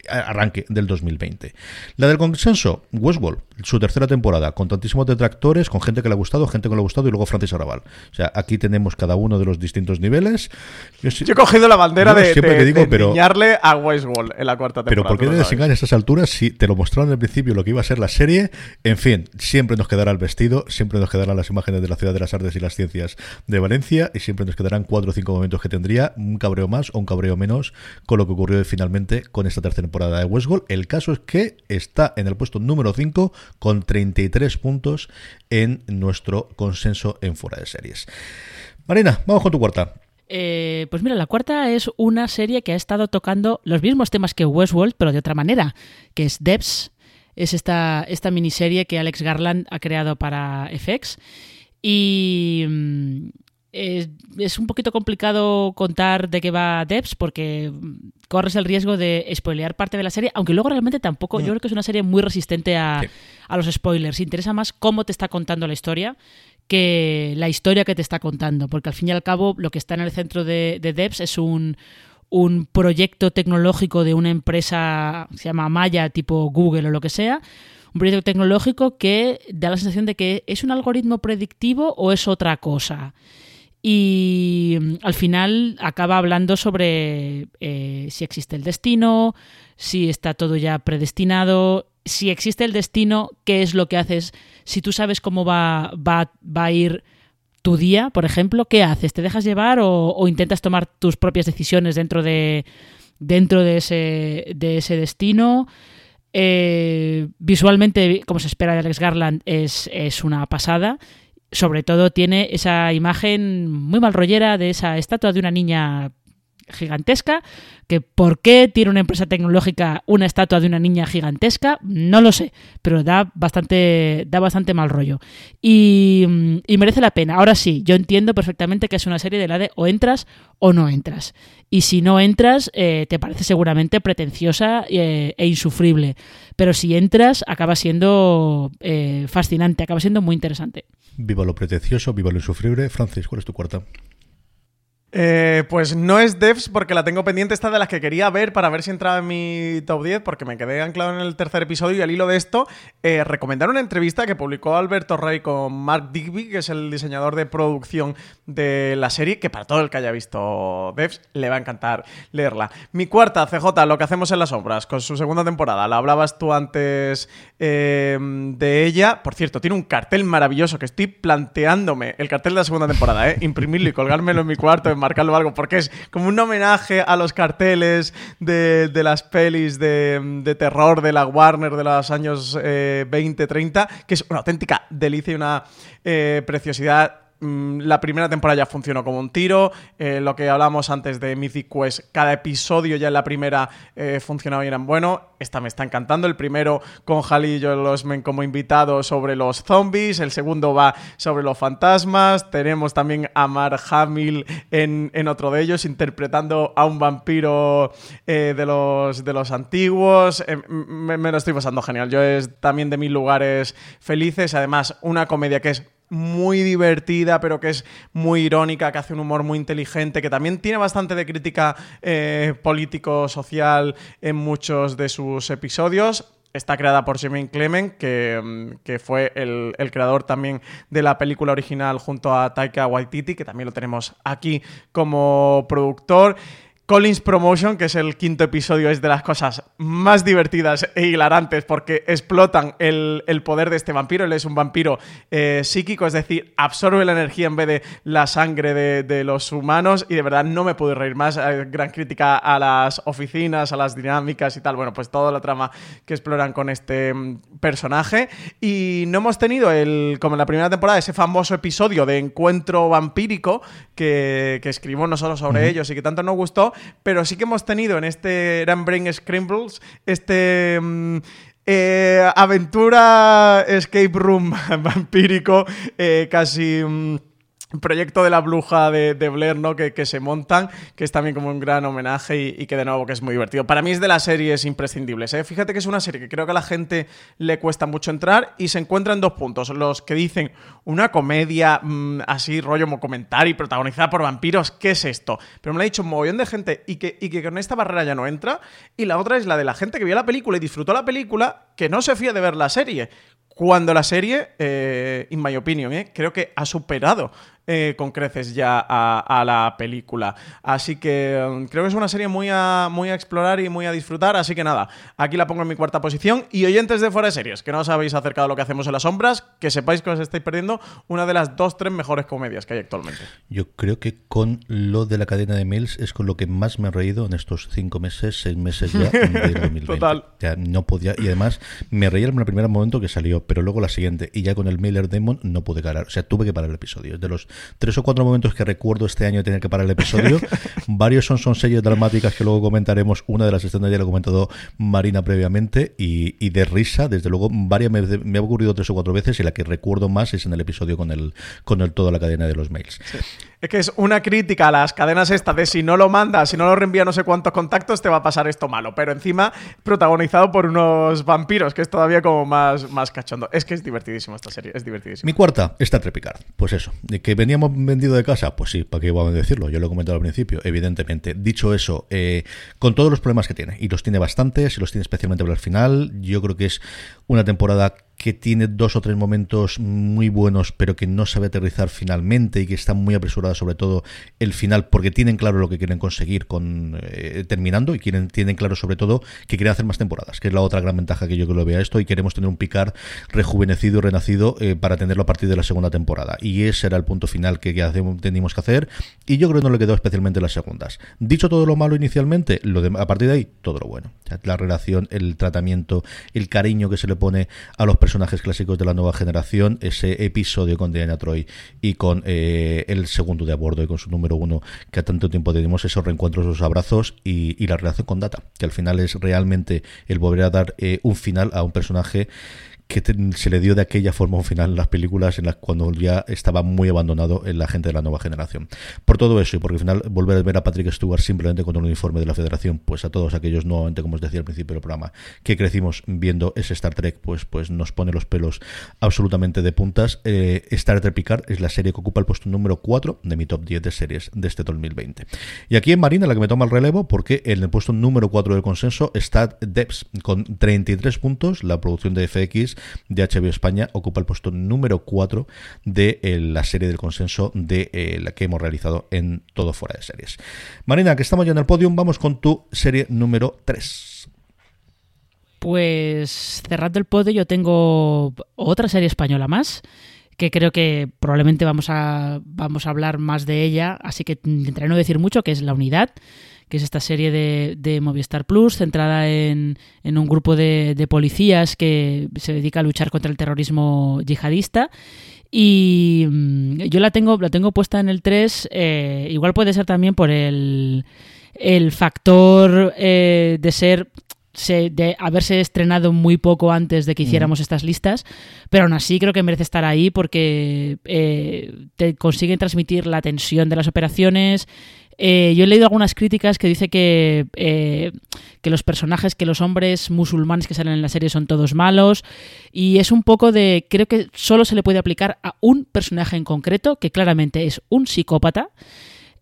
B: arranque del 2020. La del consenso, Westworld, su tercera temporada, con tantísimos detractores, con gente que le ha gustado, gente que le ha gustado y luego Francis Arrabal. O sea, aquí tenemos cada uno de los distintos niveles.
D: Yo, he cogido la bandera de, enseñarle a Westworld en la cuarta temporada.
B: Pero ¿por qué le a esas alturas si te lo mostraron al principio lo que iba a ser la serie? En fin, siempre nos quedará el vestido, siempre nos quedarán las imágenes de la Ciudad de las Artes y las Ciencias de Valencia y siempre nos quedarán cuatro o cinco momentos que tendría, un cabreo más o un cabreo menos con lo que ocurrió finalmente con esta tercera temporada de Westworld. El caso es que está en el puesto número 5 con 33 puntos en nuestro consenso en fuera de series. Marina, vamos con tu cuarta.
C: Eh, pues mira, la cuarta es una serie que ha estado tocando los mismos temas que Westworld, pero de otra manera, que es Debs. Es esta, esta miniserie que Alex Garland ha creado para FX. Y es, un poquito complicado contar de qué va Debs porque corres el riesgo de spoilear parte de la serie, aunque luego realmente tampoco, yo mm. creo que es una serie muy resistente a, a los spoilers. Interesa más cómo te está contando la historia que la historia que te está contando, porque al fin y al cabo lo que está en el centro de, de Debs es un, un proyecto tecnológico de una empresa, se llama Maya, tipo Google o lo que sea, un proyecto tecnológico que da la sensación de que es un algoritmo predictivo o es otra cosa y mm, al final acaba hablando sobre eh, si existe el destino, si está todo ya predestinado, si existe el destino, qué es lo que haces, si tú sabes cómo va, va, va a ir tu día, por ejemplo, ¿qué haces? ¿Te dejas llevar o, intentas tomar tus propias decisiones dentro de, dentro de, ese, de ese destino? Eh, visualmente, como se espera de Alex Garland, es, es una pasada sobre todo tiene esa imagen muy mal rollera de esa estatua de una niña gigantesca, que por qué tiene una empresa tecnológica una estatua de una niña gigantesca, no lo sé, pero da bastante, da bastante mal rollo. Y, merece la pena. Ahora sí, yo entiendo perfectamente que es una serie de la de o entras o no entras. Y si no entras, eh, te parece seguramente pretenciosa eh, e insufrible. Pero si entras, acaba siendo eh, fascinante, acaba siendo muy interesante.
B: Viva lo pretencioso, viva lo insufrible. Francis, ¿cuál es tu cuarta?
D: Eh, pues no es Devs porque la tengo pendiente, esta de las que quería ver para ver si entraba en mi top 10 porque me quedé anclado en el tercer episodio y al hilo de esto eh, recomendar una entrevista que publicó Alberto Rey con Mark Digby, que es el diseñador de producción de la serie, que para todo el que haya visto Devs le va a encantar leerla. Mi cuarta, CJ, Lo que hacemos en las sombras, con su segunda temporada. La hablabas tú antes eh, de ella. Por cierto, tiene un cartel maravilloso que estoy planteándome, el cartel de la segunda temporada, ¿eh? imprimirlo y colgármelo en mi cuarto marcarlo algo, porque es como un homenaje a los carteles de, las pelis de, terror de la Warner de los años 20, eh, 30, que es una auténtica delicia y una eh, preciosidad mm, la primera temporada ya funcionó como un tiro. Eh, lo que hablamos antes de Mythic Quest, cada episodio ya en la primera eh, funcionaba y eran bueno. Esta me está encantando. El primero con Halley y Joel Osment como invitados sobre los zombies. El segundo va sobre los fantasmas. Tenemos también a Mark Hamill en, otro de ellos, interpretando a un vampiro eh, de, los, de los antiguos. me, lo estoy pasando genial. Yo es también de mis lugares felices. Además, una comedia que es muy divertida, pero que es muy irónica, que hace un humor muy inteligente, que también tiene bastante de crítica eh, político-social en muchos de sus episodios. Está creada por Jermaine Clement, que, mm, fue el, el, creador también de la película original junto a Taika Waititi, que también lo tenemos aquí como productor. Collins Promotion, que es el quinto episodio, es de las cosas más divertidas e hilarantes porque explotan el, poder de este vampiro. Él es un vampiro eh, psíquico, es decir, absorbe la energía en vez de la sangre de, los humanos y de verdad no me pude reír más. gran crítica a las oficinas, a las dinámicas y tal. Bueno, pues toda la trama que exploran con este mm, personaje. Y no hemos tenido, el, como en la primera temporada, ese famoso episodio de encuentro vampírico que, escribimos nosotros sobre ellos y que tanto nos gustó pero sí que hemos tenido en este Eran Brain este... Mm, eh, aventura escape room vampírico eh, casi mm, proyecto de la bruja de, Blair, ¿no? Que, se montan, que es también como un gran homenaje y, que de nuevo que es muy divertido. Para mí es de las series imprescindibles. ¿eh? Fíjate que es una serie que creo que a la gente le cuesta mucho entrar y se encuentra en dos puntos. Los que dicen una comedia mm, así, rollo comentario, protagonizada por vampiros, ¿qué es esto? Pero me lo ha dicho un mogollón de gente y que, y que con esta barrera ya no entra. Y la otra es la de la gente que vio la película y disfrutó la película, que no se fía de ver la serie. Cuando la serie, eh, in my eh, creo que ha superado eh, con creces ya a, la película. Así que um, creo que es una serie muy a, muy a explorar y muy a disfrutar. Así que nada, aquí la pongo en mi cuarta posición. Y oyentes de Fuera de Series, que no os habéis acercado a lo que hacemos en las sombras, que sepáis que os estáis perdiendo una de las dos, tres mejores comedias que hay actualmente.
B: Yo creo que con lo de la cadena de mails es con lo que más me he reído en estos cinco meses, seis meses ya de 2020. Total. Ya no podía. Y además me reí en el primer momento que salió, pero luego la siguiente. Y ya con el Mailer Demon no pude parar. O sea, tuve que parar el episodio. De los tres o cuatro momentos que recuerdo este año de tener que parar el episodio. Varios son, son series dramáticas que luego comentaremos. Una de las escenas ya lo ha comentado Marina previamente y, de risa, desde luego, varias me, ha ocurrido tres o cuatro veces y la que recuerdo más es en el episodio con el, con el toda la cadena de los mails.
D: Es que es una crítica a las cadenas estas de si no lo mandas, si no lo reenvía no sé cuántos contactos, te va a pasar esto malo. Pero encima protagonizado por unos vampiros, que es todavía como más, más cachondo. Es que es divertidísimo esta serie, es divertidísimo.
B: Mi cuarta, está Trepicard. Pues eso, de que veníamos vendido de casa, pues sí, ¿para qué iba a decirlo? Yo lo he comentado al principio, evidentemente. Dicho eso, eh, con todos los problemas que tiene, y los tiene bastantes, y los tiene especialmente por el final, yo creo que es una temporada que tiene dos o tres momentos muy buenos, pero que no sabe aterrizar finalmente y que está muy apresurada, sobre todo el final, porque tienen claro lo que quieren conseguir con eh, terminando y quieren, tienen claro, sobre todo, que quieren hacer más temporadas, que es la otra gran ventaja que yo que lo vea esto. Y queremos tener un picar rejuvenecido y renacido eh, para tenerlo a partir de la segunda temporada. Y ese era el punto final que, teníamos que hacer. Y yo creo que no le quedó especialmente las segundas. Dicho todo lo malo inicialmente, lo de, a partir de ahí, todo lo bueno. la relación, el tratamiento, el cariño que se le pone a los personajes clásicos de la nueva generación, ese episodio con Diana Troy y con eh, el segundo de a bordo y con su número uno, que a tanto tiempo tenemos esos reencuentros, esos abrazos y, la relación con Data, que al final es realmente el volver a dar eh, un final a un personaje que se le dio de aquella forma un final en las películas en las cuando ya estaba muy abandonado en la gente de la nueva generación. Por todo eso y porque al final volver a ver a Patrick Stewart simplemente con un uniforme de la Federación, pues a todos aquellos nuevamente, como os decía al principio del programa, que crecimos viendo ese Star Trek, pues, pues nos pone los pelos absolutamente de puntas. Eh, Star Trek Picard es la serie que ocupa el puesto número 4 de mi top 10 de series de este 2020. Y aquí en Marina la que me toma el relevo porque en el puesto número 4 del consenso está Debs con 33 puntos, la producción de FX de HBO España ocupa el puesto número 4 de eh, la serie del consenso de eh, la que hemos realizado en todo fuera de series. Marina, que estamos ya en el podium, vamos con tu serie número 3.
C: Pues cerrando el podio yo tengo otra serie española más que creo que probablemente vamos a, vamos a hablar más de ella, así que intentaré no decir mucho, que es La Unidad, que es esta serie de, de Movistar Plus, centrada en, en un grupo de, de, policías que se dedica a luchar contra el terrorismo yihadista. Y mm, yo la tengo, la tengo puesta en el 3, eh, igual puede ser también por el, el factor eh, de ser de haberse estrenado muy poco antes de que hiciéramos estas listas, pero aún así creo que merece estar ahí porque eh, te consiguen transmitir la tensión de las operaciones. Eh, yo he leído algunas críticas que dice que, eh, que los personajes, que los hombres musulmanes que salen en la serie son todos malos y es un poco de, creo que solo se le puede aplicar a un personaje en concreto, que claramente es un psicópata.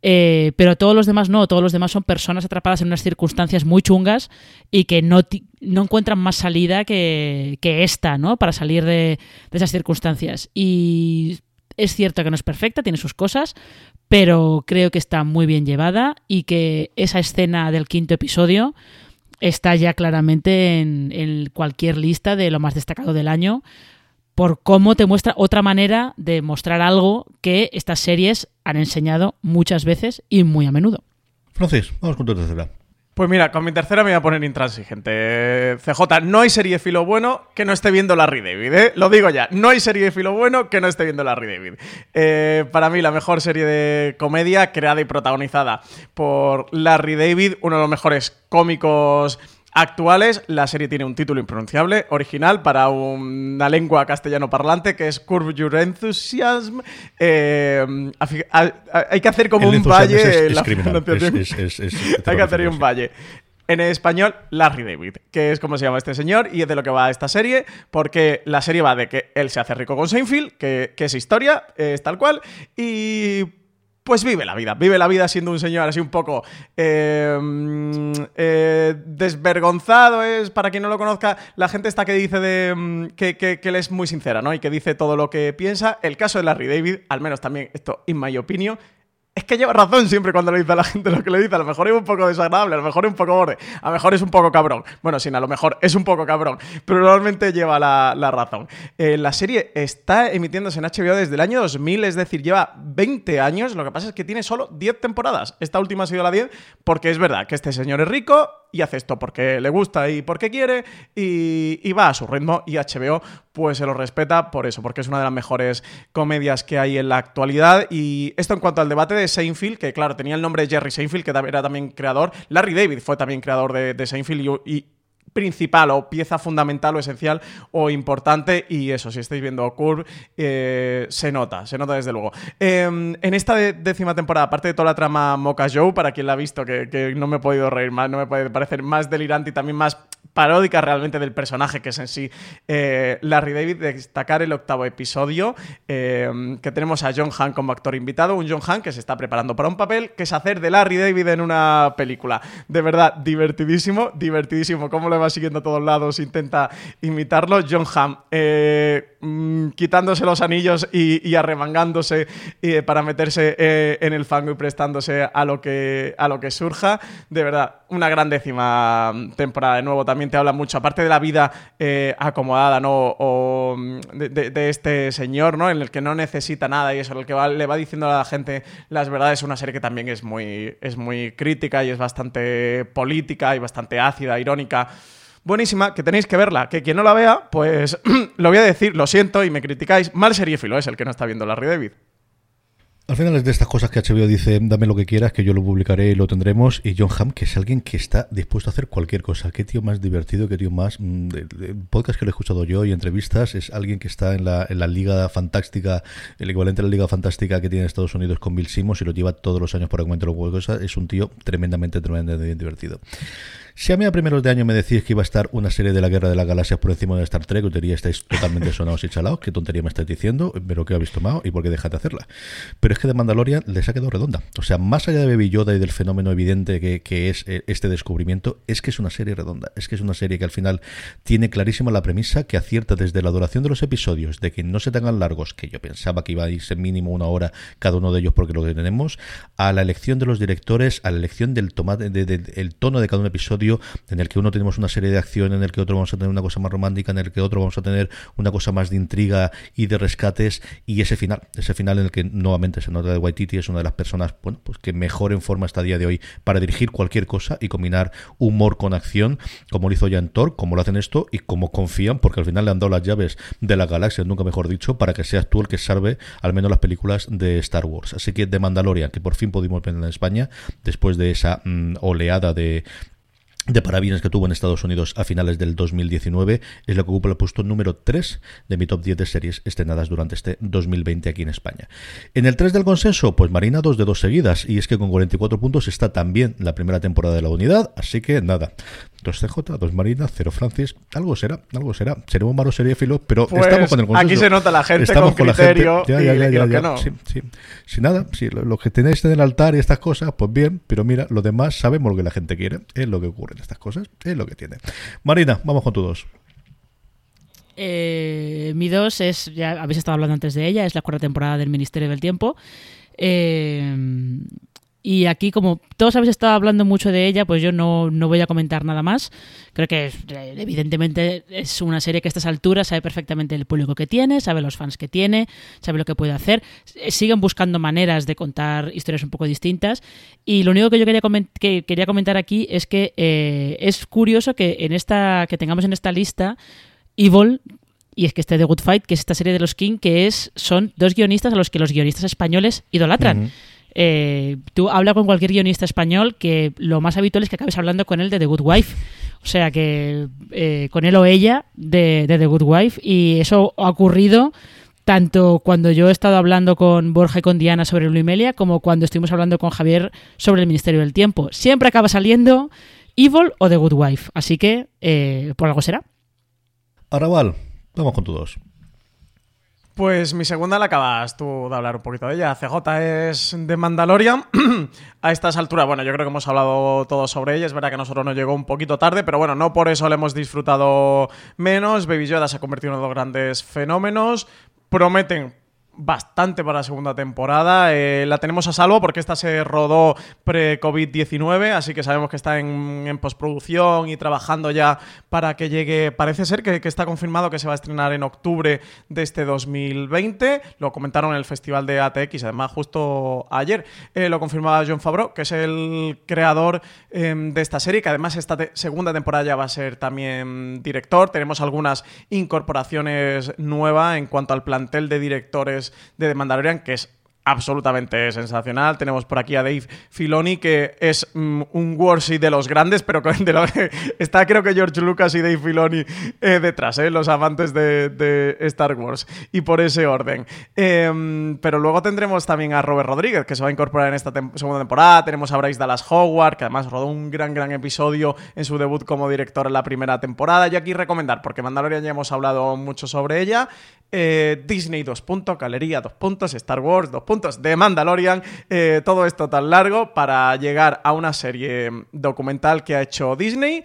C: Eh, pero todos los demás no, todos los demás son personas atrapadas en unas circunstancias muy chungas y que no, no encuentran más salida que, que esta, ¿no? Para salir de, de esas circunstancias. Y es cierto que no es perfecta, tiene sus cosas, pero creo que está muy bien llevada y que esa escena del quinto episodio está ya claramente en, cualquier lista de lo más destacado del año por cómo te muestra otra manera de mostrar algo que estas series han enseñado muchas veces y muy a menudo.
B: Francis, vamos con tu tercera.
D: Pues mira, con mi tercera me voy a poner intransigente. CJ, no hay serie de filo bueno que no esté viendo Larry David, ¿eh? Lo digo ya, no hay serie de filo bueno que no esté viendo Larry David. Eh, para mí, la mejor serie de comedia creada y protagonizada por Larry David, uno de los mejores cómicos actuales. La serie tiene un título impronunciable, original, para una lengua castellano parlante, que es Curve Your Enthusiasm. Eh, hay que hacer como un valle.
B: Es,
D: hay que hacer un valle. En español, Larry David, que es como se llama este señor y es de lo que va esta serie, porque la serie va de que él se hace rico con Seinfeld, que, que es historia, es tal cual, y pues vive la vida, vive la vida siendo un señor así un poco eh, eh, desvergonzado, es, para quien no lo conozca, la gente está que dice de, mm, que, él es muy sincera, ¿no? Y que dice todo lo que piensa. El caso de Larry David, al menos también esto, in my opinion, es que lleva razón siempre cuando le dice a la gente lo que le dice. A lo mejor es un poco desagradable, a lo mejor es un poco borde, a lo mejor es un poco cabrón. Bueno, sí, a lo mejor es un poco cabrón, pero normalmente lleva la, la razón. Eh, la serie está emitiéndose en HBO desde el año 2000, es decir, lleva 20 años. Lo que pasa es que tiene solo 10 temporadas. Esta última ha sido la 10 porque es verdad que este señor es rico y hace esto porque le gusta y porque quiere y, va a su ritmo y HBO pues se lo respeta por eso, porque es una de las mejores comedias que hay en la actualidad. Y esto en cuanto al debate de Seinfeld, que claro, tenía el nombre de Jerry Seinfeld, que era también creador. Larry David fue también creador de, de Seinfeld y principal o pieza fundamental o esencial o importante y eso, si estáis viendo Curve, eh, se nota, se nota desde luego. Eh, en esta décima temporada, aparte de toda la trama Mocha Joe, para quien la ha visto, que, no me he podido reír más, no me puede parecer más delirante y también más paródica realmente del personaje que es en sí eh, Larry David, destacar el octavo episodio, eh, que tenemos a John Hamm como actor invitado, un John Hamm que se está preparando para un papel, que es hacer de Larry David en una película. De verdad, divertidísimo, divertidísimo, cómo lo va siguiendo a todos lados, intenta imitarlo. John Hamm, eh, mmm, quitándose los anillos y, y arremangándose eh, para meterse eh, en el fango y prestándose a lo, que, a lo que surja. De verdad, una gran décima temporada. De nuevo, también te habla mucho, aparte de la vida eh, acomodada, ¿no? O de, este señor, ¿no? En el que no necesita nada y eso, el que va, le va diciendo a la gente las verdades. Una serie que también es muy, es muy crítica y es bastante política y bastante ácida, irónica buenísima, que tenéis que verla. Que quien no la vea, pues lo voy a decir, lo siento y me criticáis. Mal seriéfilo es el que no está viendo Larry David.
B: Al final es de estas cosas que HBO dice, dame lo que quieras, que yo lo publicaré y lo tendremos. Y John Hamm, que es alguien que está dispuesto a hacer cualquier cosa. Qué tío más divertido, qué tío más... Mm, podcast que lo he escuchado yo y entrevistas, es alguien que está en la, en la liga fantástica, el equivalente a la liga fantástica que tiene Estados Unidos con Bill Simmons y lo lleva todos los años por comentar lo que cosas. Es un tío tremendamente, tremendamente divertido. Si a mí a primeros de año me decís que iba a estar una serie de la Guerra de las Galaxias por encima de Star Trek, os diría estáis totalmente sonados y chalados, qué tontería me estáis diciendo, pero qué habéis tomado y por qué dejáis de hacerla. Pero es que de Mandalorian les ha quedado redonda. O sea, más allá de Baby Yoda y del fenómeno evidente que, que es este descubrimiento, es que es una serie redonda. Es que es una serie que al final tiene clarísima la premisa que acierta desde la duración de los episodios, de que no se tengan largos, que yo pensaba que iba a irse mínimo una hora cada uno de ellos porque lo que tenemos, a la elección de los directores, a la elección del tomate, de, de, el tono de cada un episodio en el que uno tenemos una serie de acción, en el que otro vamos a tener una cosa más romántica, en el que otro vamos a tener una cosa más de intriga y de rescates y ese final, ese final en el que nuevamente se nota de Waititi es una de las personas bueno, pues que mejor en forma está a día de hoy para dirigir cualquier cosa y combinar humor con acción, como lo hizo ya en Thor, como lo hacen esto y como confían, porque al final le han dado las llaves de la galaxia, nunca mejor dicho, para que seas tú el que salve al menos las películas de Star Wars. Así que de Mandalorian, que por fin pudimos ver en España, después de esa mm, oleada de, de parabienes que tuvo en Estados Unidos a finales del 2019 es lo que ocupa el puesto número 3 de mi top 10 de series estrenadas durante este 2020 aquí en España. En el 3 del consenso, pues Marina dos de dos seguidas y es que con 44 puntos está también la primera temporada de la unidad, así que nada, 2 CJ, 2 Marina, 0 Francis, algo será, algo será. Seremos malos filo, pero
D: pues
B: estamos con el consenso.
D: Aquí se nota la gente estamos con, criterio
B: Ya, ya, ya, ya, no. sí, sí. Si nada, si lo, que tenéis en el altar y estas cosas, pues bien, pero mira, lo demás sabemos lo que la gente quiere, es lo que ocurre en estas cosas, es lo que tiene. Marina, vamos con tu dos.
C: Eh, mi dos es, ya habéis estado hablando antes de ella, es la cuarta temporada del Ministerio del Tiempo. Eh, y aquí, como todos habéis estado hablando mucho de ella, pues yo no, no, voy a comentar nada más. Creo que evidentemente es una serie que a estas alturas sabe perfectamente el público que tiene, sabe los fans que tiene, sabe lo que puede hacer. Eh, siguen buscando maneras de contar historias un poco distintas. Y lo único que yo quería, que quería comentar aquí es que eh, es curioso que en esta que tengamos en esta lista Evil y es que este The Good Fight, que es esta serie de los King, que es son dos guionistas a los que los guionistas españoles idolatran. Eh, tú habla con cualquier guionista español que lo más habitual es que acabes hablando con él de The Good Wife. O sea que eh, con él o ella de, The Good Wife. Y eso ha ocurrido tanto cuando yo he estado hablando con Borja y con Diana sobre Luimelia como cuando estuvimos hablando con Javier sobre el Ministerio del Tiempo. Siempre acaba saliendo Evil o The Good Wife. Así que eh, por algo será.
B: Arrabal, vamos con tu dos.
D: Pues mi segunda la acabas tú de hablar un poquito de ella. CJ es de Mandalorian. a estas alturas, bueno, yo creo que hemos hablado todo sobre ella. Es verdad que a nosotros nos llegó un poquito tarde, pero bueno, no por eso le hemos disfrutado menos. Baby Yoda se ha convertido en uno de los grandes fenómenos. Prometen bastante para la segunda temporada. Eh, la tenemos a salvo porque esta se rodó pre-COVID-19, así que sabemos que está en, postproducción y trabajando ya para que llegue. Parece ser que, está confirmado que se va a estrenar en octubre de este 2020. Lo comentaron en el Festival de ATX, además, justo ayer. Eh, lo confirmaba John Favreau, que es el creador em, de esta serie, que además esta segunda temporada ya va a ser también director. Tenemos algunas incorporaciones nuevas en cuanto al plantel de directores de Mandalorian, que es absolutamente sensacional. Tenemos por aquí a Dave Filoni, que es mm, un Warsi de los grandes, pero de lo, está creo que George Lucas y Dave Filoni eh, detrás, eh, los amantes de, Star Wars, y por ese orden. Em, pero luego tendremos también a Robert Rodríguez, que se va a incorporar en esta segunda temporada. Tenemos a Bryce Dallas Howard, que además rodó un gran, gran episodio en su debut como director en la primera temporada. Y aquí recomendar, porque Mandalorian ya hemos hablado mucho sobre ella. Eh, Disney, dos puntos, Galería, dos puntos, Star Wars, dos puntos, de Mandalorian, eh, todo esto tan largo para llegar a una serie documental que ha hecho Disney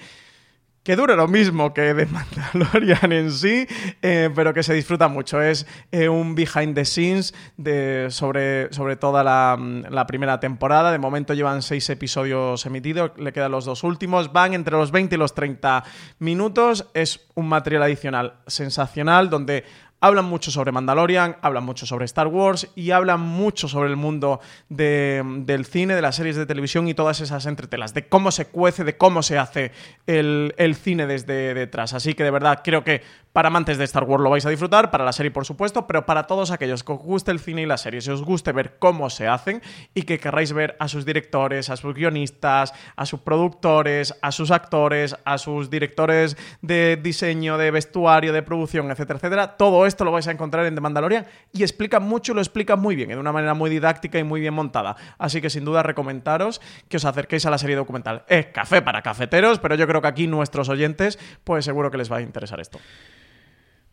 D: que dure lo mismo que The Mandalorian en sí, eh, pero que se disfruta mucho. Es un behind the scenes de, sobre, sobre toda la, la, primera temporada. De momento llevan seis episodios emitidos, le quedan los dos últimos. Van entre los 20 y los 30 minutos. Es un material adicional sensacional donde Hablan mucho sobre Mandalorian, hablan mucho sobre Star Wars y hablan mucho sobre el mundo del cine, de las series de televisión y todas esas entretelas, de cómo se cuece, de cómo se hace el, el cine desde detrás. Así que de verdad creo que para amantes de Star Wars lo vais a disfrutar, para la serie por supuesto, pero para todos aquellos que os guste el cine y la serie, si os guste ver cómo se hacen y que querráis ver a sus directores, a sus guionistas, a sus productores, a sus actores, a sus directores de diseño, de vestuario, de producción, etcétera, etcétera, todo esto lo vais a encontrar en The Mandalorian y explica mucho, lo explica muy bien, de una manera muy didáctica y muy bien montada. Así que sin duda recomendaros que os acerquéis a la serie documental. Es café para cafeteros, pero yo creo que aquí nuestros oyentes, pues seguro que les va a interesar esto.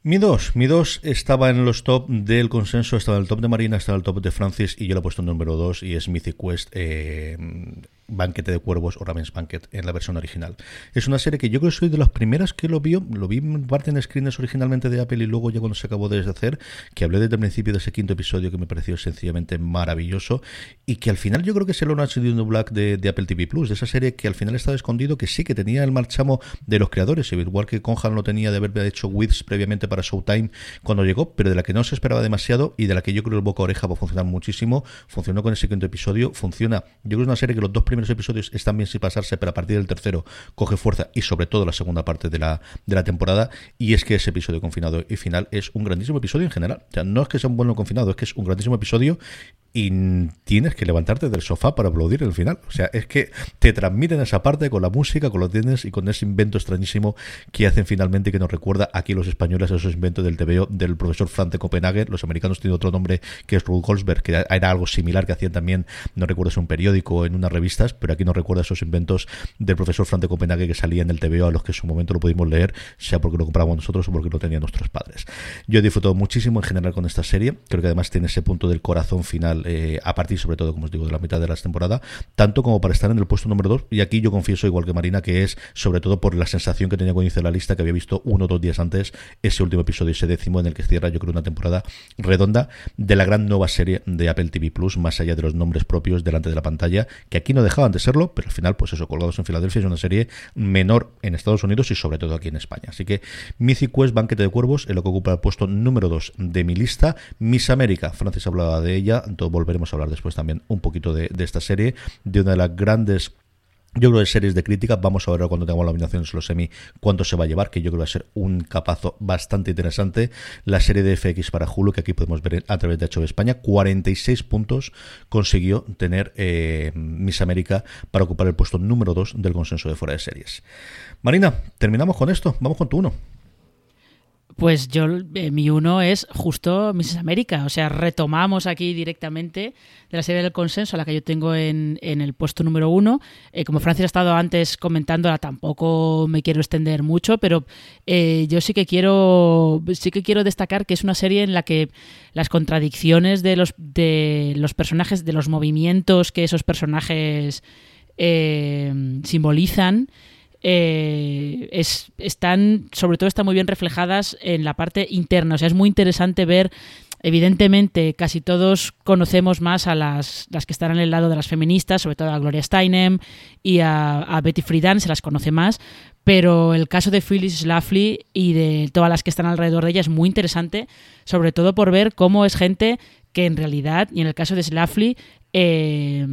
B: Mi 2, mi 2 estaba en los top del consenso, estaba en el top de Marina, estaba en el top de Francis y yo lo he puesto en número 2 y es Mythic Quest. Eh, Banquete de Cuervos o Raven's Banquet en la versión original. Es una serie que yo creo que soy de las primeras que lo vio, lo vi en parte en screens originalmente de Apple y luego ya cuando se acabó de deshacer, que hablé desde el principio de ese quinto episodio que me pareció sencillamente maravilloso y que al final yo creo que es el Orange de Black de, Apple TV Plus, de esa serie que al final estaba escondido, que sí que tenía el marchamo de los creadores, igual que Conhan lo tenía de haber hecho Wiz previamente para Showtime cuando llegó, pero de la que no se esperaba demasiado y de la que yo creo el boca oreja va a funcionar muchísimo, funcionó con ese quinto episodio, funciona, yo creo que es una serie que los dos primeros episodios están bien sin pasarse, pero a partir del tercero coge fuerza y sobre todo la segunda parte de la, de la temporada. Y es que ese episodio confinado y final es un grandísimo episodio en general. O sea, no es que sea un bueno confinado, es que es un grandísimo episodio y tienes que levantarte del sofá para aplaudir el final. O sea, es que te transmiten esa parte con la música, con los dientes y con ese invento extrañísimo que hacen finalmente que nos recuerda aquí los españoles a esos inventos del TVO del profesor Frank de Copenhague. Los americanos tienen otro nombre que es Ruth Goldsberg, que era algo similar que hacían también, no recuerdo si un periódico en unas revistas, pero aquí nos recuerda esos inventos del profesor Frank de Copenhague que salía en el TVO a los que en su momento lo pudimos leer, sea porque lo compramos nosotros o porque lo tenían nuestros padres. Yo he disfrutado muchísimo en general con esta serie. Creo que además tiene ese punto del corazón final eh, a partir sobre todo, como os digo, de la mitad de la temporada, tanto como para estar en el puesto número 2. Y aquí yo confieso, igual que Marina, que es sobre todo por la sensación que tenía cuando hice la lista, que había visto uno o dos días antes ese último episodio, ese décimo, en el que cierra, yo creo, una temporada redonda de la gran nueva serie de Apple TV Plus, más allá de los nombres propios delante de la pantalla, que aquí no dejaban de serlo, pero al final, pues eso, Colgados en Filadelfia es una serie menor en Estados Unidos y sobre todo aquí en España. Así que Mythic Quest, Banquete de Cuervos, en lo que ocupa el puesto número 2 de mi lista. Miss América, Francis hablaba de ella, entonces volveremos a hablar después también un poquito de, esta serie, de una de las grandes yo creo de series de crítica, vamos a ver cuando tengamos la nominación en los semi cuánto se va a llevar, que yo creo que va a ser un capazo bastante interesante. La serie de FX para Hulu, que aquí podemos ver a través de HBO España, 46 puntos consiguió tener eh, Miss América para ocupar el puesto número 2 del consenso de fuera de series. Marina, terminamos con esto, vamos con tu uno.
C: Pues yo, eh, mi uno es justo Mrs. América. O sea, retomamos aquí directamente de la serie del consenso, a la que yo tengo en, el puesto número uno. Eh, como Francis ha estado antes comentándola, tampoco me quiero extender mucho, pero eh, yo sí que quiero sí que quiero destacar que es una serie en la que las contradicciones de los, de los personajes, de los movimientos que esos personajes simbolizan, eh, es, están, sobre todo están muy bien reflejadas en la parte interna. O sea, es muy interesante ver Evidentemente, casi todos conocemos más a las, las, que están en el lado de las feministas, sobre todo a Gloria Steinem y a, Betty Friedan, se las conoce más, pero el caso de Phyllis Schlafly y de todas las que están alrededor de ella es muy interesante, sobre todo por ver cómo es gente que en realidad, y en el caso de Schlafly, eh,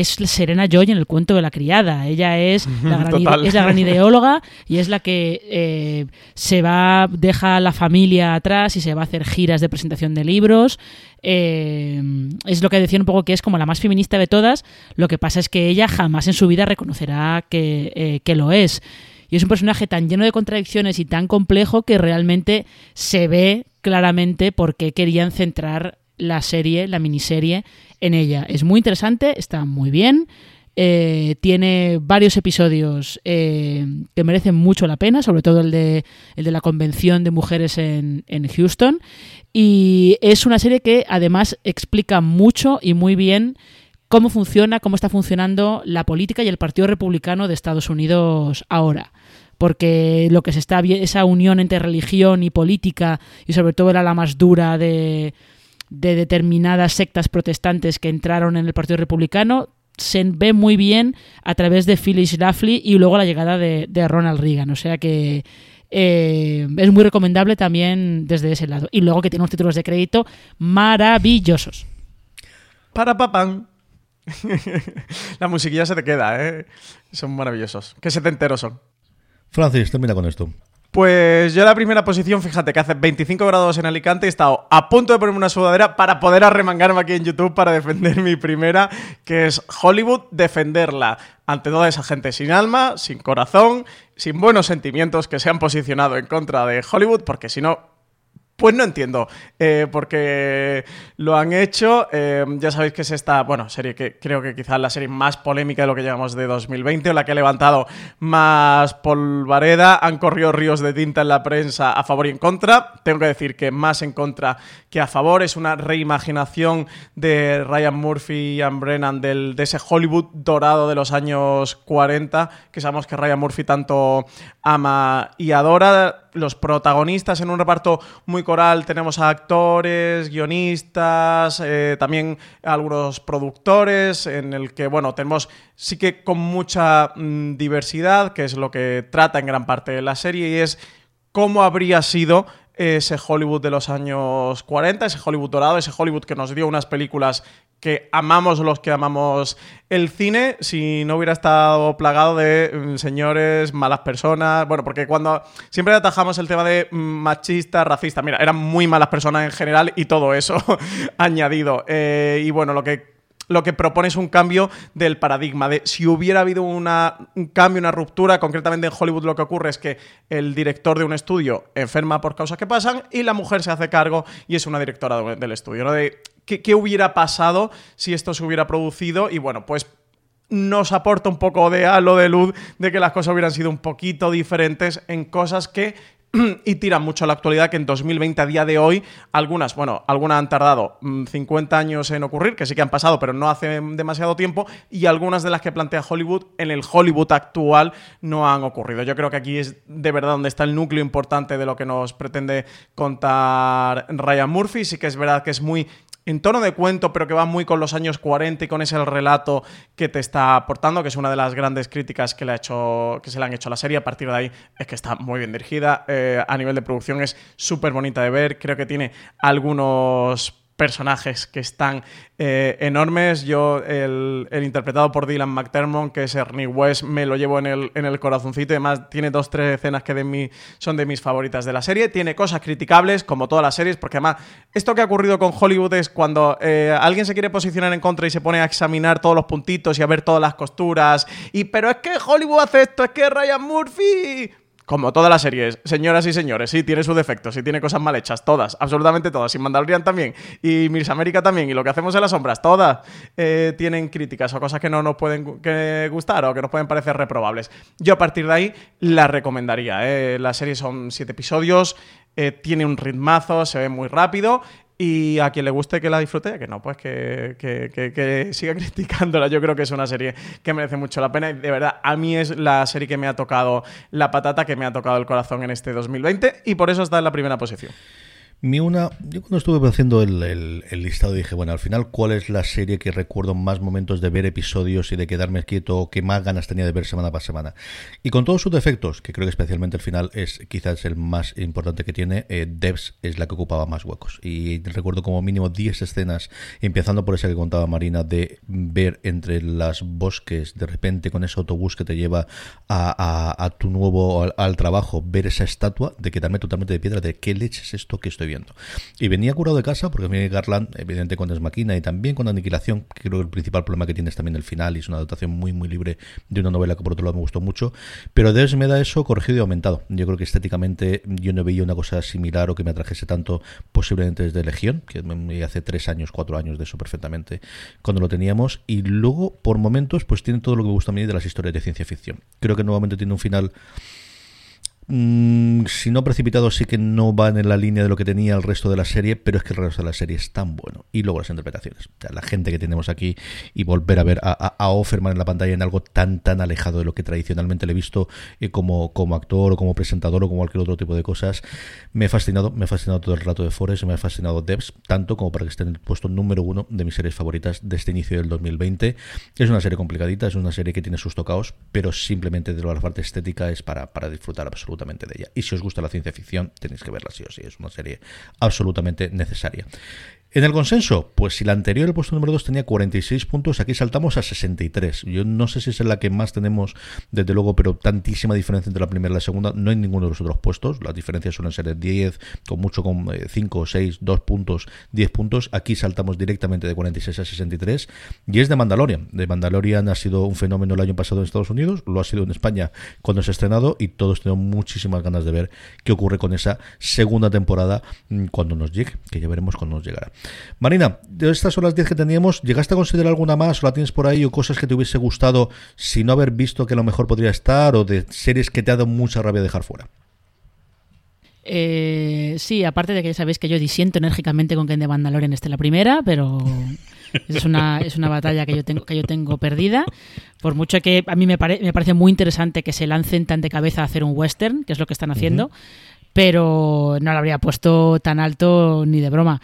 C: es Serena Joy en el cuento de la criada. Ella es la gran, es la gran ideóloga y es la que eh, se va, deja a la familia atrás y se va a hacer giras de presentación de libros. Eh, es lo que decía un poco que es como la más feminista de todas. Lo que pasa es que ella jamás en su vida reconocerá que, eh, que lo es. Y es un personaje tan lleno de contradicciones y tan complejo que realmente se ve claramente por qué querían centrar la serie, la miniserie, en ella. Es muy interesante, está muy bien. Eh, tiene varios episodios eh, que merecen mucho la pena, sobre todo el de, el de la convención de mujeres en, en, Houston. Y es una serie que además explica mucho y muy bien cómo funciona, cómo está funcionando la política y el Partido Republicano de Estados Unidos ahora porque lo que se está esa unión entre religión y política y sobre todo era la más dura de, de determinadas sectas protestantes que entraron en el Partido Republicano se ve muy bien a través de Phyllis Schlafly y luego la llegada de, Ronald Reagan. O sea que eh, es muy recomendable también desde ese lado. Y luego que tiene unos títulos de crédito maravillosos.
D: Para papán. la musiquilla se te queda, ¿eh? Son maravillosos. Qué setenteros son.
B: Francis, termina con esto.
D: Pues yo la primera posición, fíjate que hace 25 grados en Alicante, he estado a punto de ponerme una sudadera para poder arremangarme aquí en YouTube para defender mi primera, que es Hollywood, defenderla ante toda esa gente sin alma, sin corazón, sin buenos sentimientos que se han posicionado en contra de Hollywood, porque si no, Pues no entiendo, eh, porque lo han hecho. Eh, ya sabéis que es esta, bueno, serie que creo que quizás la serie más polémica de lo que llevamos de 2020, o la que ha levantado más polvareda. Han corrido ríos de tinta en la prensa a favor y en contra. Tengo que decir que más en contra que a favor. Es una reimaginación de Ryan Murphy y Brennan del, de ese Hollywood dorado de los años 40, que sabemos que Ryan Murphy tanto ama y adora los protagonistas en un reparto muy coral. Tenemos a actores, guionistas, eh, también algunos productores, en el que, bueno, tenemos sí que con mucha mm, diversidad, que es lo que trata en gran parte de la serie, y es cómo habría sido ese Hollywood de los años 40, ese Hollywood dorado, ese Hollywood que nos dio unas películas que amamos los que amamos el cine si no hubiera estado plagado de mm, señores, malas personas. Bueno, porque cuando siempre atajamos el tema de mm, machista, racista, mira, eran muy malas personas en general y todo eso añadido. Eh, y bueno, lo que lo que propone es un cambio del paradigma, de si hubiera habido una, un cambio, una ruptura, concretamente en Hollywood lo que ocurre es que el director de un estudio enferma por causas que pasan y la mujer se hace cargo y es una directora del estudio, qué, hubiera pasado si esto se hubiera producido y bueno, pues nos aporta un poco de halo de luz de que las cosas hubieran sido un poquito diferentes en cosas que y tiran mucho a la actualidad que en 2020 a día de hoy algunas, bueno, algunas han tardado 50 mm, años en ocurrir, que sí que han pasado, pero no hace demasiado tiempo, y algunas de las que plantea Hollywood en el Hollywood actual no han ocurrido. Yo creo que aquí es de verdad donde está el núcleo importante de lo que nos pretende contar Ryan Murphy, sí que es verdad que es muy en tono de cuento, pero que va muy con los años 40 y con ese relato que te está aportando, que es una de las grandes críticas que, se le han hecho a la serie. A partir de ahí es que está muy bien dirigida. Eh, a nivel de producción es súper bonita de ver. Creo que tiene algunos personajes que están eh, enormes. Yo, el, interpretado por Dylan McDermott, que es Ernie West, me lo llevo en el, en el corazoncito. Además, tiene dos, tres escenas que de mí son de mis favoritas de la serie. Tiene cosas criticables, como todas las series, porque además, esto que ha ocurrido con Hollywood es cuando eh, alguien se quiere posicionar en contra y se pone a examinar todos los puntitos y a ver todas las costuras. Y, pero es que Hollywood hace esto, es que Ryan Murphy como todas las series, señoras y señores, sí, tiene sus defectos, sí tiene cosas mal hechas, todas, absolutamente todas. Y Mandalorian también, y Mirs América también, y lo que hacemos en las sombras, todas eh, tienen críticas o cosas que no nos pueden gustar o que nos pueden parecer reprobables. Yo a partir de ahí la recomendaría. Eh. La serie son siete episodios, eh, tiene un ritmazo, se ve muy rápido y a quien le guste que la disfrute, que no, pues que, que, siga criticándola. Yo creo que es una serie que merece mucho la pena. Y de verdad, a mí es la serie que me ha tocado la patata, que me ha tocado el corazón en este 2020 y por eso está en la primera posición.
B: Mi una, yo cuando estuve haciendo el, listado dije, bueno, al final, ¿cuál es la serie que recuerdo más momentos de ver episodios y de quedarme quieto o que más ganas tenía de ver semana por semana? Y con todos sus defectos, que creo que especialmente el final es quizás el más importante que tiene, eh, Devs es la que ocupaba más huecos. Y recuerdo como mínimo 10 escenas, empezando por esa que contaba Marina, de ver entre las bosques, de repente con ese autobús que te lleva a, tu nuevo, al, trabajo, ver esa estatua, de quedarme totalmente de piedra, de qué leche es esto que estoy viendo. Y venía curado de casa porque viene Garland, evidente con Desmaquina y también con Aniquilación, que creo que el principal problema que tiene es también el final y es una dotación muy, muy libre de una novela que por otro lado me gustó mucho. Pero Des me da eso corregido y aumentado. Yo creo que estéticamente yo no veía una cosa similar o que me atrajese tanto posiblemente desde Legión, que hace tres años, cuatro años de eso perfectamente cuando lo teníamos. Y luego, por momentos, pues tiene todo lo que me gusta a mí de las historias de ciencia ficción. Creo que nuevamente tiene un final Mm, si no precipitado, sí que no van en la línea de lo que tenía el resto de la serie, pero es que el resto de la serie es tan bueno. Y luego las interpretaciones. la gente que tenemos aquí y volver a ver a, Offerman en la pantalla en algo tan, tan alejado de lo que tradicionalmente le he visto eh, como, como actor o como presentador o como cualquier otro tipo de cosas, me ha fascinado. Me ha fascinado todo el rato de Forest, me ha fascinado Devs, tanto como para que esté en el puesto número uno de mis series favoritas de este inicio del 2020. Es una serie complicadita, es una serie que tiene sus tocaos, pero simplemente de la parte estética es para, para disfrutar absolutamente de ella. Y si os gusta la ciencia ficción, tenéis que verla sí o sí, es una serie absolutamente necesaria. En el consenso, pues si la anterior, el puesto número 2, tenía 46 puntos, aquí saltamos a 63. Yo no sé si es la que más tenemos, desde luego, pero tantísima diferencia entre la primera y la segunda no hay ninguno de los otros puestos. Las diferencias suelen ser de 10, con mucho con 5, 6, 2 puntos, 10 puntos. Aquí saltamos directamente de 46 a 63. Y es de Mandalorian. De Mandalorian ha sido un fenómeno el año pasado en Estados Unidos, lo ha sido en España cuando se ha estrenado y todos tenemos muchísimas ganas de ver qué ocurre con esa segunda temporada mm, cuando nos llegue, que ya veremos cuando nos llegará. Marina, de estas son las 10 que teníamos, ¿llegaste a considerar alguna más o la tienes por ahí o cosas que te hubiese gustado si no haber visto que a lo mejor podría estar o de series que te ha dado mucha rabia dejar fuera?
C: Eh, sí, aparte de que ya sabéis que yo disiento enérgicamente con que de Mandalorian esté la primera, pero es una, es una batalla que yo tengo que yo tengo perdida. Por mucho que a mí me, me parece muy interesante que se lancen tan de cabeza a hacer un western, que es lo que están haciendo, pero no lo habría puesto tan alto ni de broma.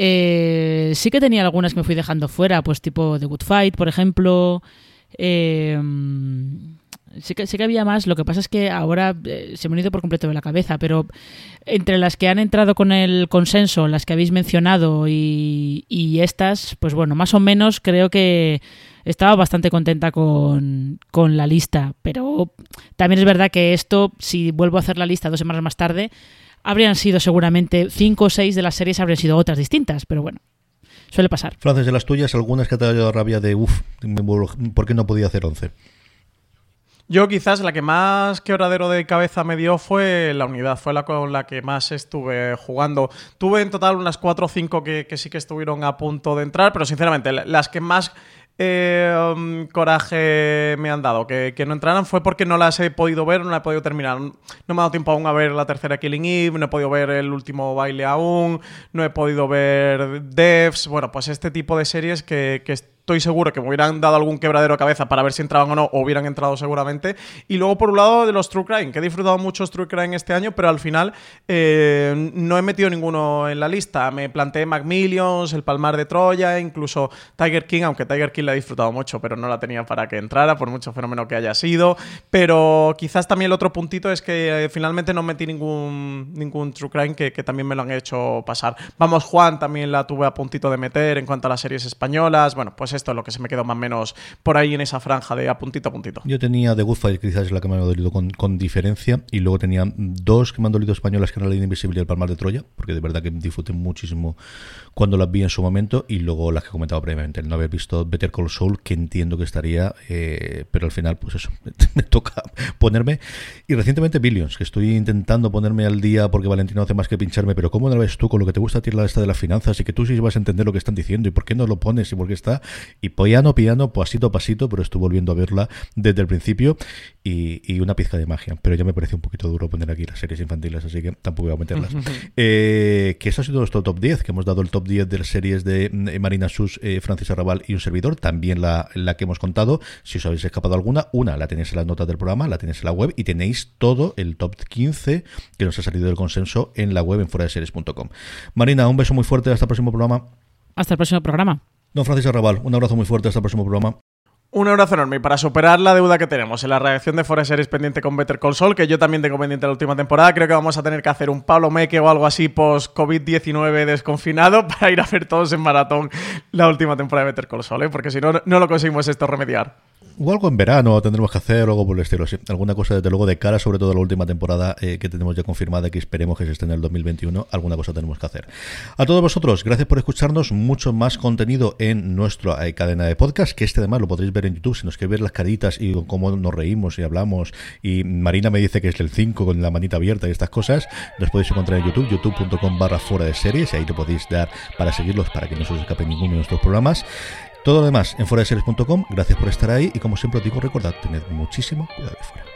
C: Eh, sí que tenía algunas que me fui dejando fuera, pues tipo The Good Fight, por ejemplo. Eh, sí, que, sí que había más, lo que pasa es que ahora eh, se me ha ido por completo de la cabeza, pero entre las que han entrado con el consenso, las que habéis mencionado y, y estas, pues bueno, más o menos creo que estaba bastante contenta con, con, la lista, pero también es verdad que esto, si vuelvo a hacer la lista dos semanas más tarde, habrían sido seguramente cinco o seis de las series habrían sido otras distintas, pero bueno, suele pasar.
B: Frances, de las tuyas, algunas que te ha dado rabia de, uff, ¿por qué no podía hacer once?
D: Yo quizás la que más quebradero de cabeza me dio fue la unidad, fue la con la que más estuve jugando. Tuve en total unas 4 o 5 que, que, sí que estuvieron a punto de entrar, pero sinceramente las que más eh, coraje me han dado. Que, que, no entraran fue porque no las he podido ver, no las he podido terminar. No me ha dado tiempo aún a ver la tercera Killing Eve, no he podido ver el último baile aún, no he podido ver Devs. Bueno, pues este tipo de series que, que estoy seguro que me hubieran dado algún quebradero de cabeza para ver si entraban o no, o hubieran entrado seguramente. Y luego, por un lado, de los True Crime, que he disfrutado mucho True Crime este año, pero al final eh, no he metido ninguno en la lista. Me planteé Macmillions, El Palmar de Troya, incluso Tiger King, aunque Tiger King la he disfrutado mucho, pero no la tenía para que entrara, por mucho fenómeno que haya sido. Pero quizás también el otro puntito es que eh, finalmente no metí ningún, ningún True Crime que, que también me lo han hecho pasar. Vamos, Juan también la tuve a puntito de meter en cuanto a las series españolas. Bueno, pues esto es lo que se me quedó más o menos por ahí en esa franja de a puntito a puntito.
B: Yo tenía The Good Fight, quizás es la que me ha dolido con, con, diferencia, y luego tenía dos que me han dolido españolas, que eran La Línea Invisible y El Palmar de Troya, porque de verdad que disfruté muchísimo cuando las vi en su momento, y luego las que he comentado previamente, el no haber visto Better Call Saul, que entiendo que estaría, eh, pero al final, pues eso, me toca ponerme. Y recientemente Billions, que estoy intentando ponerme al día porque Valentino hace más que pincharme, pero ¿cómo la ves tú con lo que te gusta a ti la esta de las finanzas y que tú sí vas a entender lo que están diciendo y por qué no lo pones y por qué está? Y piano, piano, pasito a pasito, pero estoy volviendo a verla desde el principio y, y, una pizca de magia. Pero ya me parece un poquito duro poner aquí las series infantiles, así que tampoco voy a meterlas. eh, que eso ha sido nuestro top 10, que hemos dado el top 10 de las series de Marina Sus, eh, Francis Arrabal y un servidor, también la, la que hemos contado. Si os habéis escapado alguna, una la tenéis en las notas del programa, la tenéis en la web y tenéis todo el top 15 que nos ha salido del consenso en la web en fuera de series.com. Marina, un beso muy fuerte, hasta el próximo programa.
C: Hasta el próximo programa.
B: Don Francisco Arrabal, un abrazo muy fuerte, hasta el próximo programa.
D: Un abrazo enorme y para superar la deuda que tenemos en la reacción de Forest Series pendiente con Better Call Saul, que yo también tengo pendiente la última temporada, creo que vamos a tener que hacer un Pablo Meque o algo así post-COVID-19 desconfinado para ir a ver todos en maratón la última temporada de Better Call Saul, ¿eh? porque si no, no lo conseguimos esto remediar.
B: O algo en verano tendremos que hacer, algo por el estilo. Alguna cosa, desde luego, de cara, sobre todo la última temporada eh, que tenemos ya confirmada, que esperemos que se esté en el 2021. Alguna cosa tenemos que hacer. A todos vosotros, gracias por escucharnos. Mucho más contenido en nuestra eh, cadena de podcast, que este además lo podréis ver en YouTube. Si nos queréis ver las caritas y cómo nos reímos y hablamos. Y Marina me dice que es el 5 con la manita abierta y estas cosas. Nos podéis encontrar en YouTube, youtube.com barra fuera de series. Y ahí te podéis dar para seguirlos, para que no se os escape ninguno de nuestros programas. Todo lo demás en foradeseries.com. Gracias por estar ahí y como siempre os digo, recordad, tener muchísimo cuidado de fuera.